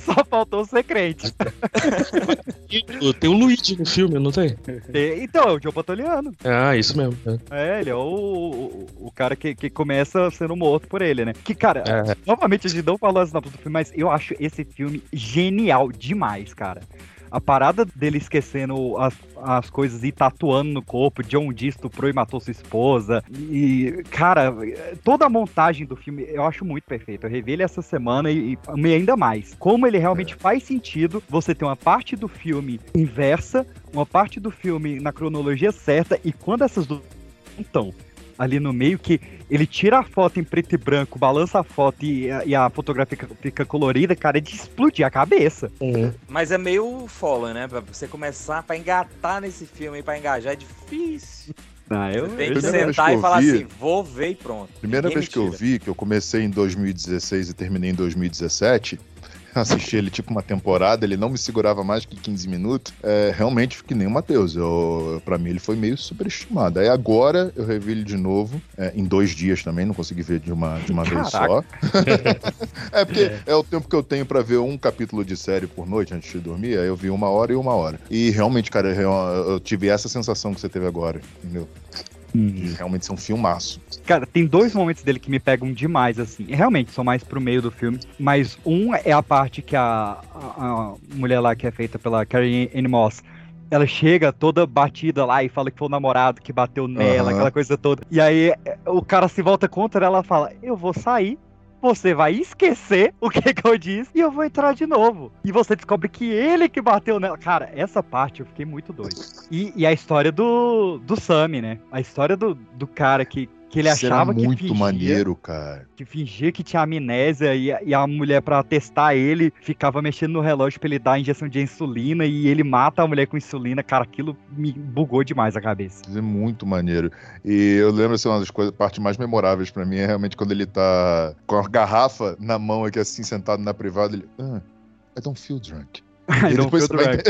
Só faltou ser crente. Tem o Luigi no filme, não tem? Então, é o Joe Pantoliano. Ah, isso mesmo. é. É, ele é o, o, o cara que, que começa sendo morto por ele, né? Que, cara, É. novamente a gente não falou a sinopse do filme, mas eu acho esse filme genial demais, cara. A parada dele esquecendo as, as coisas e tatuando no corpo, John Dee estuprou e matou sua esposa. E, cara, toda a montagem do filme eu acho muito perfeita. Eu revi ele essa semana e, e ainda mais. Como ele realmente faz sentido você ter uma parte do filme inversa, uma parte do filme na cronologia certa, e quando essas duas juntam ali no meio, que ele tira a foto em preto e branco, balança a foto e, a- e a fotografia fica, fica colorida, cara, é de explodir a cabeça. Mas é meio Fallen, né? Pra você começar, pra engatar nesse filme, pra engajar, é difícil. Ah, eu, Tem que sentar que e falar vi- assim, vou ver e pronto. Primeira Ninguém vez que eu vi, que eu comecei em 2016 e terminei em 2017, assisti ele tipo uma temporada, ele não me segurava mais que 15 minutos, é, realmente fiquei nem o Matheus. Eu, pra mim ele foi meio superestimado. Aí agora eu revi ele de novo, é, em dois dias também, não consegui ver de uma, de uma vez só. é porque é. o tempo que eu tenho pra ver um capítulo de série por noite antes de dormir, aí eu vi uma hora e uma hora. E realmente, cara, eu, eu tive essa sensação que você teve agora, entendeu? De realmente ser um filmaço. Cara, tem dois momentos dele que me pegam demais, assim. Realmente, são mais pro meio do filme. Mas um é a parte que a, a, a mulher lá, que é feita pela Carrie Ann Moss, ela chega toda batida lá e fala que foi o namorado que bateu nela, Aham. aquela coisa toda. E aí o cara se volta contra ela e fala: Eu vou sair. Você vai esquecer o que, que eu disse e eu vou entrar de novo. E você descobre que ele que bateu nela. Cara, essa parte eu fiquei muito doido. E, e a história do, do Sammy, né? A história do, do cara que, que ele Isso era achava que muito fingia, maneiro, cara. que fingia que tinha amnésia e, a- e a mulher pra testar ele ficava mexendo no relógio pra ele dar a injeção de insulina e ele mata a mulher com insulina. Cara, aquilo me bugou demais a cabeça. Isso é muito maneiro. E eu lembro, assim, uma das coisas, partes mais memoráveis pra mim é realmente quando ele tá com a garrafa na mão aqui, assim, sentado na privada, ele. Ah, I don't feel drunk. I E don't depois vai- É-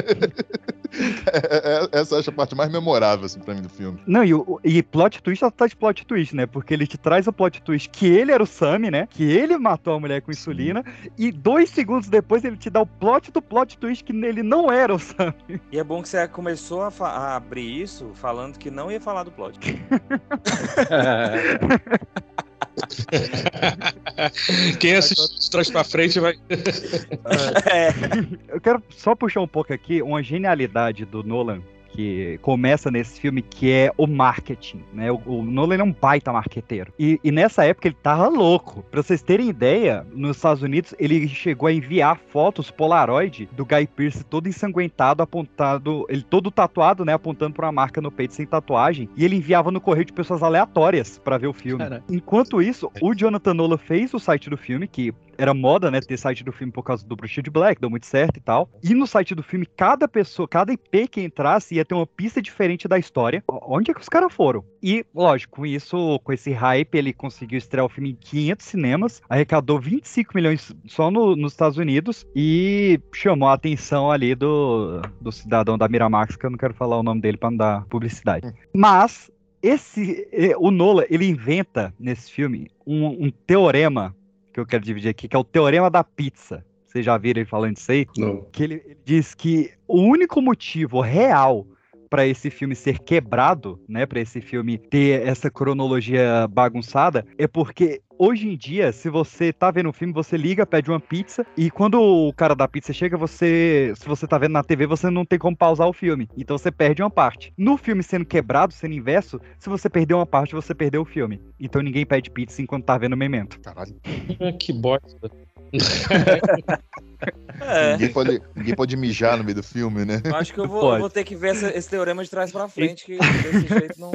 é- Essa eu acho a parte mais memorável, assim, pra mim do filme. Não, e, o- e plot twist atrás de plot twist, né? Porque ele te traz o plot twist que ele era o Sammy, né? Que ele matou a mulher com insulina. E dois segundos depois ele te dá o plot do plot twist que ele não era o Sammy. E é bom que você começou a, a abrir isso falando que não ia falar do plot. Quem assiste trás pra frente vai. Eu quero só puxar um pouco aqui uma genialidade do Nolan que começa nesse filme, que é o marketing, né? O, o Nolan é um baita marqueteiro. E, e, nessa época ele tava louco. Pra vocês terem ideia, nos Estados Unidos ele chegou a enviar fotos Polaroid do Guy Pearce todo ensanguentado, apontado, ele todo tatuado, né? Apontando pra uma marca no peito sem tatuagem. E ele enviava no correio de pessoas aleatórias para ver o filme. Cara. Enquanto isso, o Jonathan Nolan fez o site do filme, que era moda, né, ter site do filme por causa do Bruxa de Black, deu muito certo e tal. E no site do filme, cada pessoa, cada IP que entrasse ia ter uma pista diferente da história. Onde é que os caras foram? E, lógico, com isso, com esse hype, ele conseguiu estrear o filme em 500 cinemas, arrecadou 25 milhões só no, nos Estados Unidos e chamou a atenção ali do, do cidadão da Miramax, que eu não quero falar o nome dele para não dar publicidade. Mas esse, o Nola, ele inventa nesse filme um, um teorema que eu quero dividir aqui, que é o teorema da pizza. Vocês já viram ele falando isso aí? Não. Que ele, ele diz que o único motivo real para esse filme ser quebrado, né, para esse filme ter essa cronologia bagunçada, é porque hoje em dia, se você tá vendo um filme, você liga, pede uma pizza e quando o cara da pizza chega, você, se você tá vendo na TV, você não tem como pausar o filme. Então você perde uma parte. No filme sendo quebrado, sendo inverso, se você perder uma parte, você perdeu o filme. Então ninguém pede pizza enquanto tá vendo o Memento. Caralho. que bosta. É. Ninguém, pode, ninguém pode mijar no meio do filme, né? Eu acho que eu vou, vou ter que ver essa, esse teorema de trás pra frente, que desse jeito não.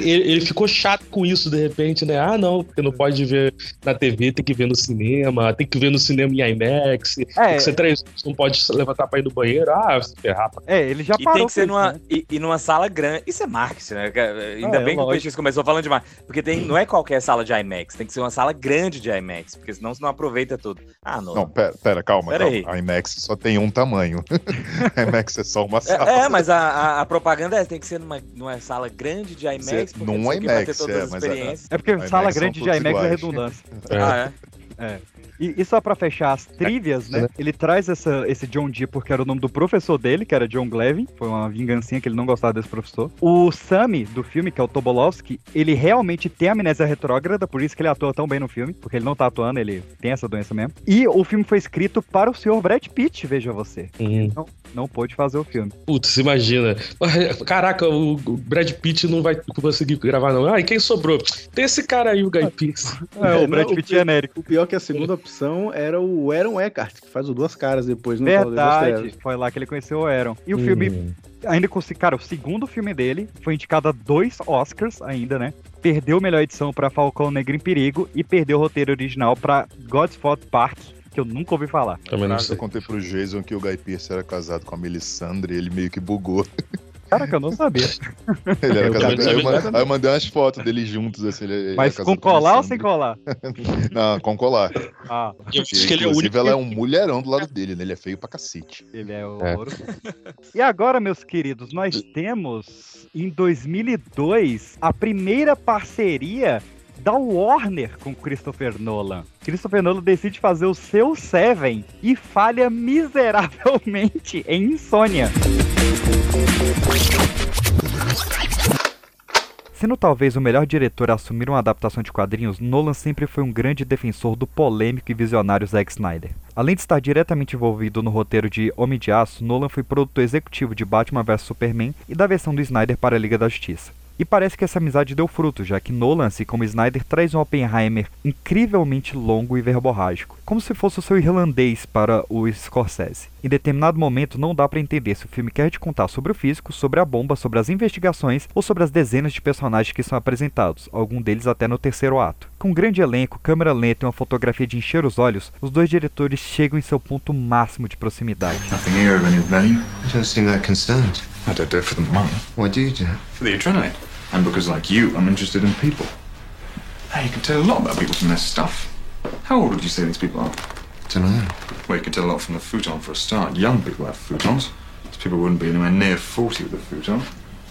Ele, ele, ficou chato com isso de repente, né? Ah, não, porque não pode ver na TV, tem que ver no cinema, tem que ver no cinema em IMAX. É. Você três não pode levantar pra ir no banheiro. Ah, se ferrar. É, ele já e parou. tem que ser numa, né? e, e, numa sala grande. Isso é marketing, né? Ainda ah, bem é, que o Peixes começou falando demais. Porque tem, não é qualquer sala de IMAX, tem que ser uma sala grande de IMAX, porque senão você não aproveita tudo. Ah, não. Não, pera, pera calma, pera calma. Aí. A IMAX só tem um tamanho. a IMAX é só uma sala. É, é mas a, a, a, propaganda é, tem que ser numa, numa sala grande de IMAX. Num IMAX, é, mas é, é porque sala grande de IMAX é redundância. Ah, é? É. E, e, só pra fechar as trivias, né? Ele traz essa, esse John Dee porque era o nome do professor dele, que era John Glevin. Foi uma vingancinha que ele não gostava desse professor. O Sammy, do filme, que é o Tobolowski, ele realmente tem amnésia retrógrada, por isso que ele atua tão bem no filme, porque ele não tá atuando, ele tem essa doença mesmo. E o filme foi escrito para o senhor Brad Pitt, veja você. Uhum. Não, não pôde fazer o filme. Putz, imagina. Caraca, o Brad Pitt não vai conseguir gravar, não. Ah, e quem sobrou? Tem esse cara aí, o Guy Pearce. É, o Brad Pitt é genérico. O pior que a segunda opção era o Aaron Eckhart, que faz o Duas Caras depois no Verdade, foi lá que ele conheceu o Aaron. E o hum. filme, ainda consegui, cara, o segundo filme dele foi indicado a dois Oscars ainda, né? Perdeu a melhor edição para Falcão Negro em Perigo e perdeu o roteiro original para God's Fault Park, que eu nunca ouvi falar. Também não sei. Eu contei pro Jason que o Guy Pearce era casado com a Melisandre e ele meio que bugou. Caraca, eu não sabia. Ele era casado. Aí, eu, aí eu mandei umas fotos deles juntos, assim. Ele, Mas com colar ou sem colar? não, com colar. Ah. Eu acho que ele é o único. ela é um mulherão do lado dele, né? Ele é feio pra cacete. Ele é o é. ouro. e agora, meus queridos, nós temos em 2002 a primeira parceria da Warner com Christopher Nolan. Christopher Nolan decide fazer o seu Seven e falha miseravelmente em Insônia. Sendo talvez o melhor diretor a assumir uma adaptação de quadrinhos, Nolan sempre foi um grande defensor do polêmico e visionário Zack Snyder. Além de estar diretamente envolvido no roteiro de Homem de Aço, Nolan foi produtor executivo de Batman vs Superman e da versão do Snyder para a Liga da Justiça. E parece que essa amizade deu fruto, já que Nolan, assim como Snyder, traz um Oppenheimer incrivelmente longo e verborrágico, como se fosse o seu irlandês para o Scorsese. Em determinado momento não dá para entender se o filme quer te contar sobre o físico, sobre a bomba, sobre as investigações ou sobre as dezenas de personagens que são apresentados, algum deles até no terceiro ato. Com um grande elenco, câmera lenta e uma fotografia de encher os olhos, os dois diretores chegam em seu ponto máximo de proximidade. Nothing here of any value. I don't seem that concerned. I don't do it for the money. Why do you do it? For the adrenaline. And because, like you, I'm interested in people. Hey, you can tell a lot about people from their stuff. How old would you say these people are? Don't know. Well, you can tell a lot from the futon for a start. Young people have futons. These people wouldn't be anywhere near 40 with a futon.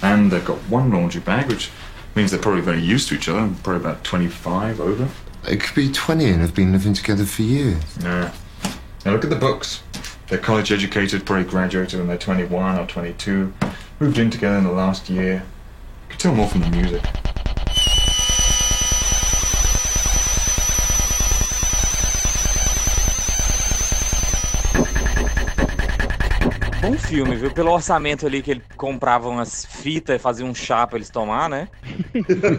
And they've got one laundry bag, which means they're probably very used to each other, probably about 25 over. They could be 20 and have been living together for years. Yeah. Now look at the books. They're college educated, probably graduated when they're 21 or 22, moved in together in the last year. You can tell more from the music. bom filme, viu? Pelo orçamento ali que ele comprava umas fitas e fazia um chá pra eles tomar, né?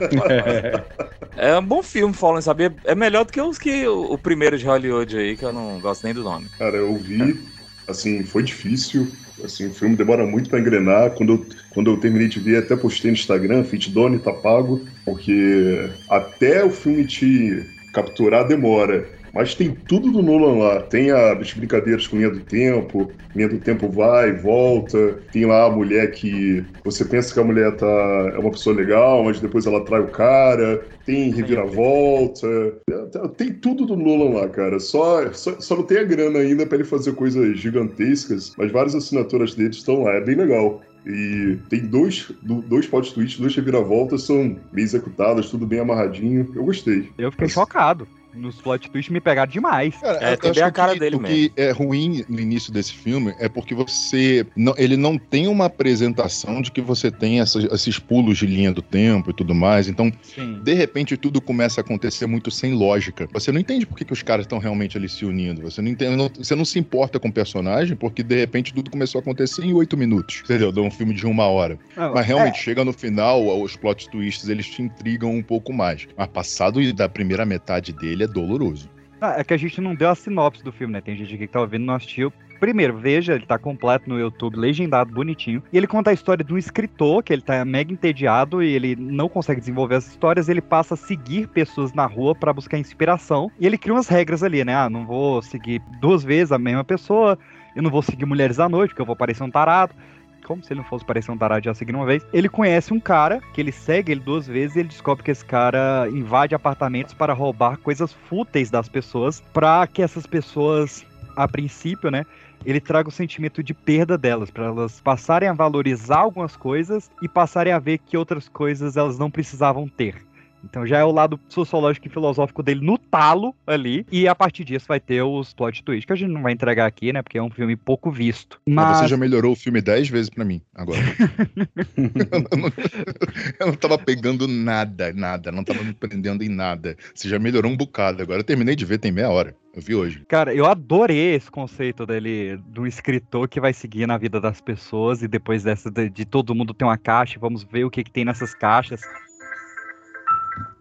é um bom filme, Fallen, sabia? É melhor do que os que o, o primeiro de Hollywood aí, que eu não gosto nem do nome. Cara, eu vi, assim, foi difícil. Assim, o filme demora muito pra engrenar. Quando eu, quando eu terminei de ver, até postei no Instagram, Fit Doni tá pago, porque até o filme te capturar demora. Mas tem tudo do Nolan lá. Tem as brincadeiras com linha do tempo, linha do tempo vai volta. Tem lá a mulher que você pensa que a mulher tá, é uma pessoa legal, mas depois ela trai o cara. Tem reviravolta. Tem tudo do Nolan lá, cara. Só, só, só não tem a grana ainda para ele fazer coisas gigantescas, mas várias assinaturas dele estão lá. É bem legal. E tem dois, dois plot twists, duas reviravoltas, são bem executadas, tudo bem amarradinho. Eu gostei. Eu fiquei chocado nos plot twists me pegaram demais. Cara, É, bem a cara o que- dele o mesmo. que é ruim no início desse filme é porque você. Não, ele não tem uma apresentação de que você tem essas- esses pulos de linha do tempo e tudo mais. Então, Sim. de repente, tudo começa a acontecer muito sem lógica. Você não entende por que, que os caras estão realmente ali se unindo. Você não, entende, não- você não se importa com o personagem porque, de repente, tudo começou a acontecer em oito minutos. Entendeu? De um filme de uma hora. Ah, Mas realmente, chega no final, os plot twists, eles te intrigam um pouco mais. Mas passado da primeira metade dele é doloroso. Ah, é que a gente não deu a sinopse do filme, né? Tem gente aqui que tá ouvindo e não assistiu. Primeiro, veja, ele tá completo no YouTube, legendado, bonitinho. E ele conta a história de um escritor que ele tá mega entediado e ele não consegue desenvolver as histórias. Ele passa a seguir pessoas na rua pra buscar inspiração. E ele cria umas regras ali, né? Ah, não vou seguir duas vezes a mesma pessoa. Eu não vou seguir mulheres à noite, porque eu vou parecer um tarado. Como se ele não fosse parecer um tarado já seguindo uma vez. Ele conhece um cara que ele segue ele duas vezes e ele descobre que esse cara invade apartamentos para roubar coisas fúteis das pessoas para que essas pessoas, a princípio, né, ele traga o sentimento de perda delas, para elas passarem a valorizar algumas coisas e passarem a ver que outras coisas elas não precisavam ter. Então já é o lado sociológico e filosófico dele no talo ali. E a partir disso vai ter os plot twists, que a gente não vai entregar aqui, né? Porque é um filme pouco visto. Mas Mas você já melhorou o filme dez vezes pra mim, agora. eu, não, eu não tava pegando nada, nada. Não tava me prendendo em nada. Você já melhorou um bocado. Agora eu terminei de ver, tem meia hora. Eu vi hoje. Cara, eu adorei esse conceito dele, do escritor que vai seguir na vida das pessoas e depois dessa, de, de todo mundo ter uma caixa, vamos ver o que, que tem nessas caixas.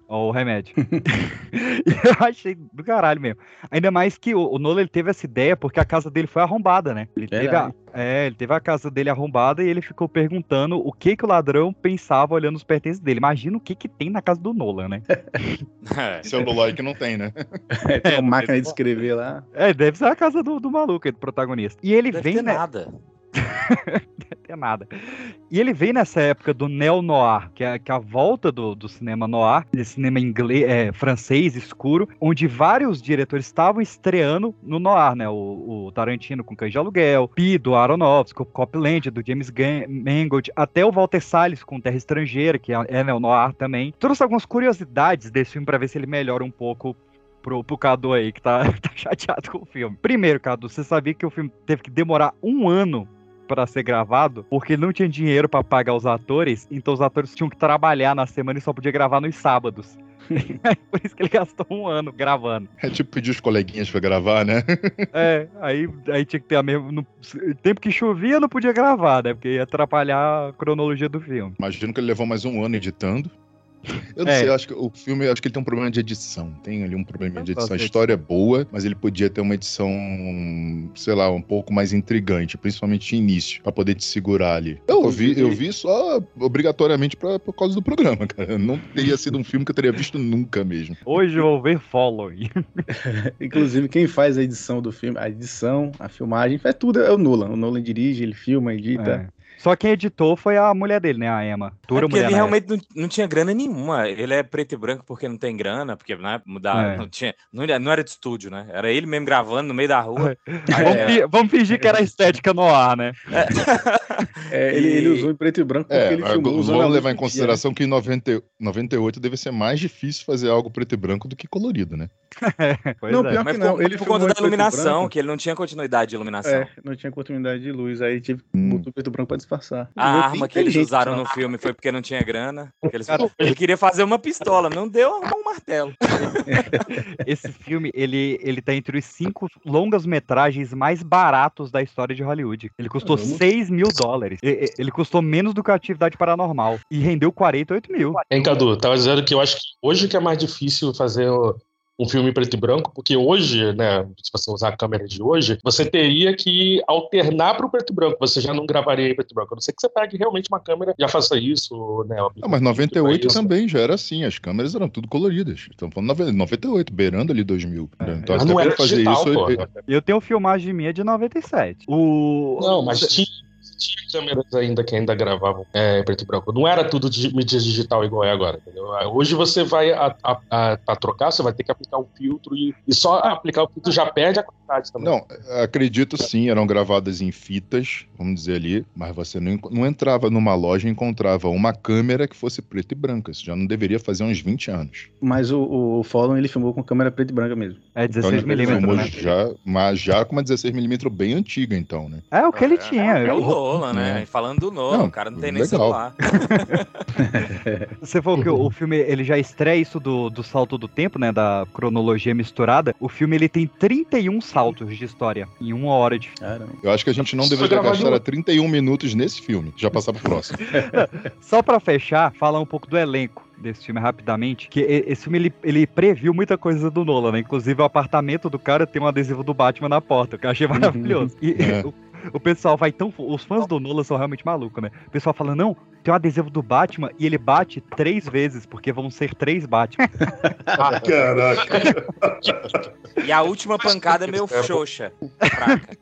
Ó, o remédio. eu achei do caralho mesmo. Ainda mais que o, o Nolan ele teve essa ideia porque a casa dele foi arrombada, né? Ele teve a, é, ele teve a casa dele arrombada e ele ficou perguntando o que que o ladrão pensava olhando os pertences dele. Imagina o que que tem na casa do Nolan, né? Celular que não tem, né? É, tem É, uma não máquina de escrever lá. É, deve ser a casa do, do maluco do protagonista. E ele Deve vem, ter né? nada. Deve ter nada. E ele vem nessa época do neo-noir, que é, que é a volta do, do cinema noir, desse cinema inglês, é, francês escuro, onde vários diretores estavam estreando no noir, né? O, o Tarantino com Cães de Aluguel, Pi do Aronofsky, o Copland do James Mangold, até o Walter Salles com Terra Estrangeira, que é, é neo-noir também. Trouxe algumas curiosidades desse filme pra ver se ele melhora um pouco pro, pro Cadu aí, que tá, tá chateado com o filme. Primeiro, Cadu, você sabia que o filme teve que demorar um ano para ser gravado, porque ele não tinha dinheiro para pagar os atores, então os atores tinham que trabalhar na semana e só podia gravar nos sábados. Por isso que ele gastou um ano gravando. É tipo pedir os coleguinhas pra gravar, né? É, aí, aí tinha que ter a mesma. No tempo que chovia, não podia gravar, né? Porque ia atrapalhar a cronologia do filme. Imagino que ele levou mais um ano editando. Eu não É. sei, eu acho que o filme, acho que ele tem um problema de edição. Tem ali um problema de edição. A história é boa, mas ele podia ter uma edição, sei lá, um pouco mais intrigante, principalmente de início, pra poder te segurar ali. Eu vi, eu vi só obrigatoriamente pra, por causa do programa, cara. Não teria sido um filme que eu teria visto nunca mesmo. Hoje eu vou ver Following. Inclusive, quem faz a edição do filme, a edição, a filmagem, faz tudo é o Nolan. O Nolan dirige, ele filma, edita. É. Só quem editou foi a mulher dele, né? A Emma. É porque mulher ele realmente não, não tinha grana nenhuma. Ele é preto e branco porque não tem grana, porque né, mudar, É. não, tinha, não, era- não era de estúdio, né? Era ele mesmo gravando no meio da rua. Vamos, fi- vamos fingir que era estética no ar, né? É, ele, ele usou em preto e branco porque É, ele filmou vamos levar em dia, consideração que em 90, 98 deve ser mais difícil fazer algo preto e branco do que colorido, né? Pois Não, é. pior Mas que não. por, Ele por conta da iluminação, que ele não tinha continuidade de iluminação. É, não tinha continuidade de luz, aí tive Hum. preto e branco pra disfarçar. A arma que eles usaram né? no filme foi porque não tinha grana. Eles... Ele queria fazer uma pistola, não deu um martelo. Esse filme, ele, ele tá entre os cinco longas metragens mais baratos da história de Hollywood. Ele custou Caramba. 6 mil dólares. Ele custou menos do que a Atividade Paranormal. E rendeu 48 mil. Hein, Cadu, tava dizendo que eu acho que hoje que é mais difícil fazer um filme preto e branco, porque hoje, né, se você usar a câmera de hoje, você teria que alternar para o preto e branco, você já não gravaria em preto e branco, a não ser que você pegue realmente uma câmera e já faça isso, né. Não, mas 98 isso. também já era assim, as câmeras eram tudo coloridas. Estamos falando de 98, beirando ali 2000. né? Então, mas até não era fazer digital, isso. pô. ele- Eu tenho filmagem minha de 97. O... Não, mas tinha, tinha câmeras ainda que ainda gravavam é, preto e branco. Não era tudo de mídia digital igual é agora, entendeu? Hoje você vai a, a, a- trocar, você vai ter que aplicar um filtro e, e só aplicar o filtro já perde a também. Não, acredito sim, eram gravadas em fitas, vamos dizer ali, mas você não, não entrava numa loja e encontrava uma câmera que fosse preta e branca. Isso já não deveria fazer uns 20 anos. Mas o, o Fallon, ele filmou com câmera preta e branca mesmo. É Então, ele filmou já, mas já com uma 16mm bem antiga, então, né? É o que ele tinha. É o Eu- Nolan, né? É. Falando do Não, o cara não tem nem celular. Você falou que o o filme ele já estreia isso do, do salto do tempo, né? Da cronologia misturada. O filme ele tem 31 saltos de história em uma hora de filme. Eu acho que a gente não deveria gastar 31 minutos nesse filme. Já passar pro próximo. Só pra fechar, falar um pouco do elenco desse filme rapidamente, que esse filme ele, ele previu muita coisa do Nolan, né? Inclusive o apartamento do cara tem um adesivo do Batman na porta, que eu achei maravilhoso. E É. o, pessoal vai tão. Os fãs do Nolan são realmente malucos, né? O pessoal fala, não, tem um adesivo do Batman e ele bate três vezes, porque vão ser três Batman. Ah, Caraca. E a última pancada é meio xoxa. Fraca.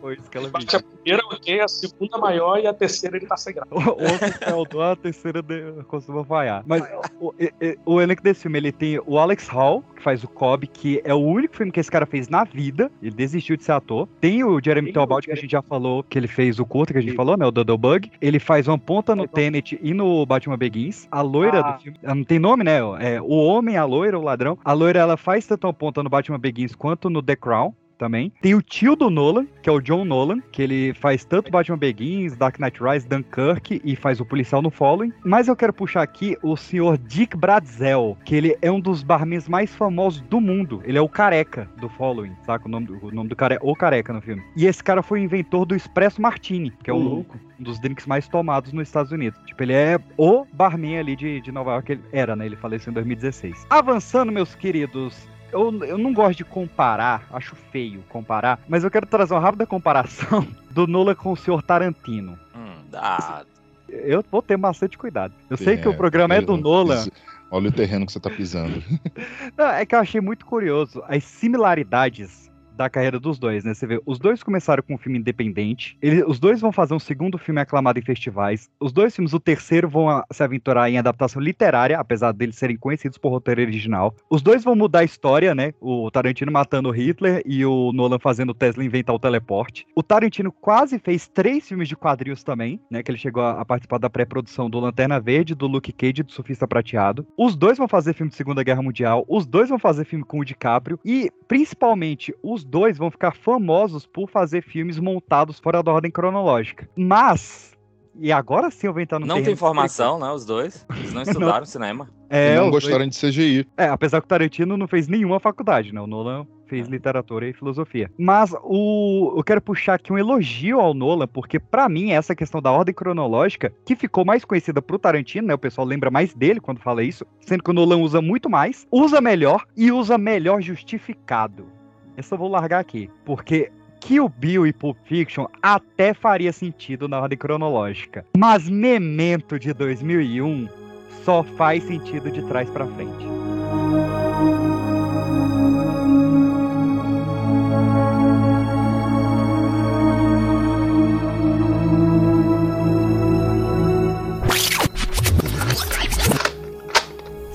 Foi isso que ela Bate a primeira, ok, a segunda maior e a terceira ele tá sem graça. O outro Feldor, a terceira de... costuma falhar. Mas o, e- o elenco desse filme, ele tem o Alex Hall, que faz o Cobb, que é o único filme que esse cara fez na vida. Ele desistiu de ser ator. Tem o Jeremy Talbot, que a gente já falou, que ele fez o curto que a gente falou, né? O Doodle Bug. Ele faz uma ponta no Tenet e no Batman Begins. A loira Ah. do filme, não tem nome, né? É, o homem, a loira, o ladrão. A loira, ela faz tanto uma ponta no Batman Begins quanto no The Crown também. Tem o tio do Nolan, que é o John Nolan, que ele faz tanto Batman Begins, Dark Knight Rise, Dunkirk e faz o policial no Following. Mas eu quero puxar aqui o senhor Dick Bratzel, que ele é um dos barmans mais famosos do mundo. Ele é o careca do Following, saca? O nome do, o nome do cara é o careca no filme. E esse cara foi o inventor do Espresso Martini, que é um, louco. um dos drinks mais tomados nos Estados Unidos. Tipo, ele é o barman ali de, de Nova York. Ele era, né? Ele faleceu em 2016. Avançando, meus queridos, eu, eu não gosto de comparar, acho feio comparar, mas eu quero trazer uma rápida comparação do Nolan com o senhor Tarantino. Hum, dá. Eu vou ter bastante cuidado. Eu sei que o É, programa é do Nolan. Olha o terreno que você tá pisando. Não, é que eu achei muito curioso as similaridades da carreira dos dois, né? Você vê, os dois começaram com um filme independente, ele- os dois vão fazer um segundo filme aclamado em festivais, os dois filmes, o terceiro vão a- se aventurar em adaptação literária, apesar deles serem conhecidos por roteiro original. Os dois vão mudar a história, né? O Tarantino matando Hitler e o Nolan fazendo o Tesla inventar o teleporte. O Tarantino quase fez três filmes de quadrinhos também, né? Que ele chegou a, a participar da pré-produção do Lanterna Verde, do Luke Cage e do Surfista Prateado. Os dois vão fazer filme de Segunda Guerra Mundial, os dois vão fazer filme com o DiCaprio e, principalmente, os dois vão ficar famosos por fazer filmes montados fora da ordem cronológica. Mas, e agora sim eu vou entrar no Não tem formação, né? Os dois. Eles não estudaram cinema. É, e não os dois- gostaram de CGI. É, apesar que o Tarantino não fez nenhuma faculdade, né? O Nolan fez literatura e filosofia. Mas o eu quero puxar aqui um elogio ao Nolan, porque pra mim essa questão da ordem cronológica, que ficou mais conhecida pro Tarantino, né? O pessoal lembra mais dele quando fala isso, sendo que o Nolan usa muito mais, usa melhor e usa melhor justificado. Eu vou largar aqui, porque Kill Bill e Pulp Fiction até faria sentido na ordem cronológica, mas Memento de 2001 só faz sentido de trás pra frente.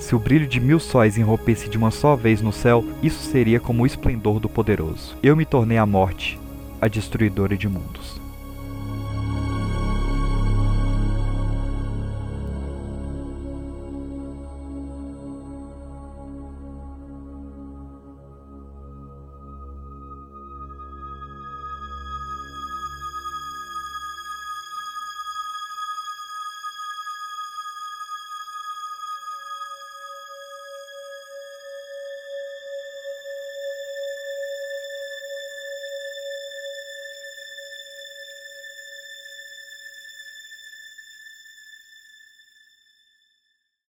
Se o brilho de mil sóis enrompesse de uma só vez no céu, isso seria como o esplendor do poderoso. Eu me tornei a morte, a destruidora de mundos.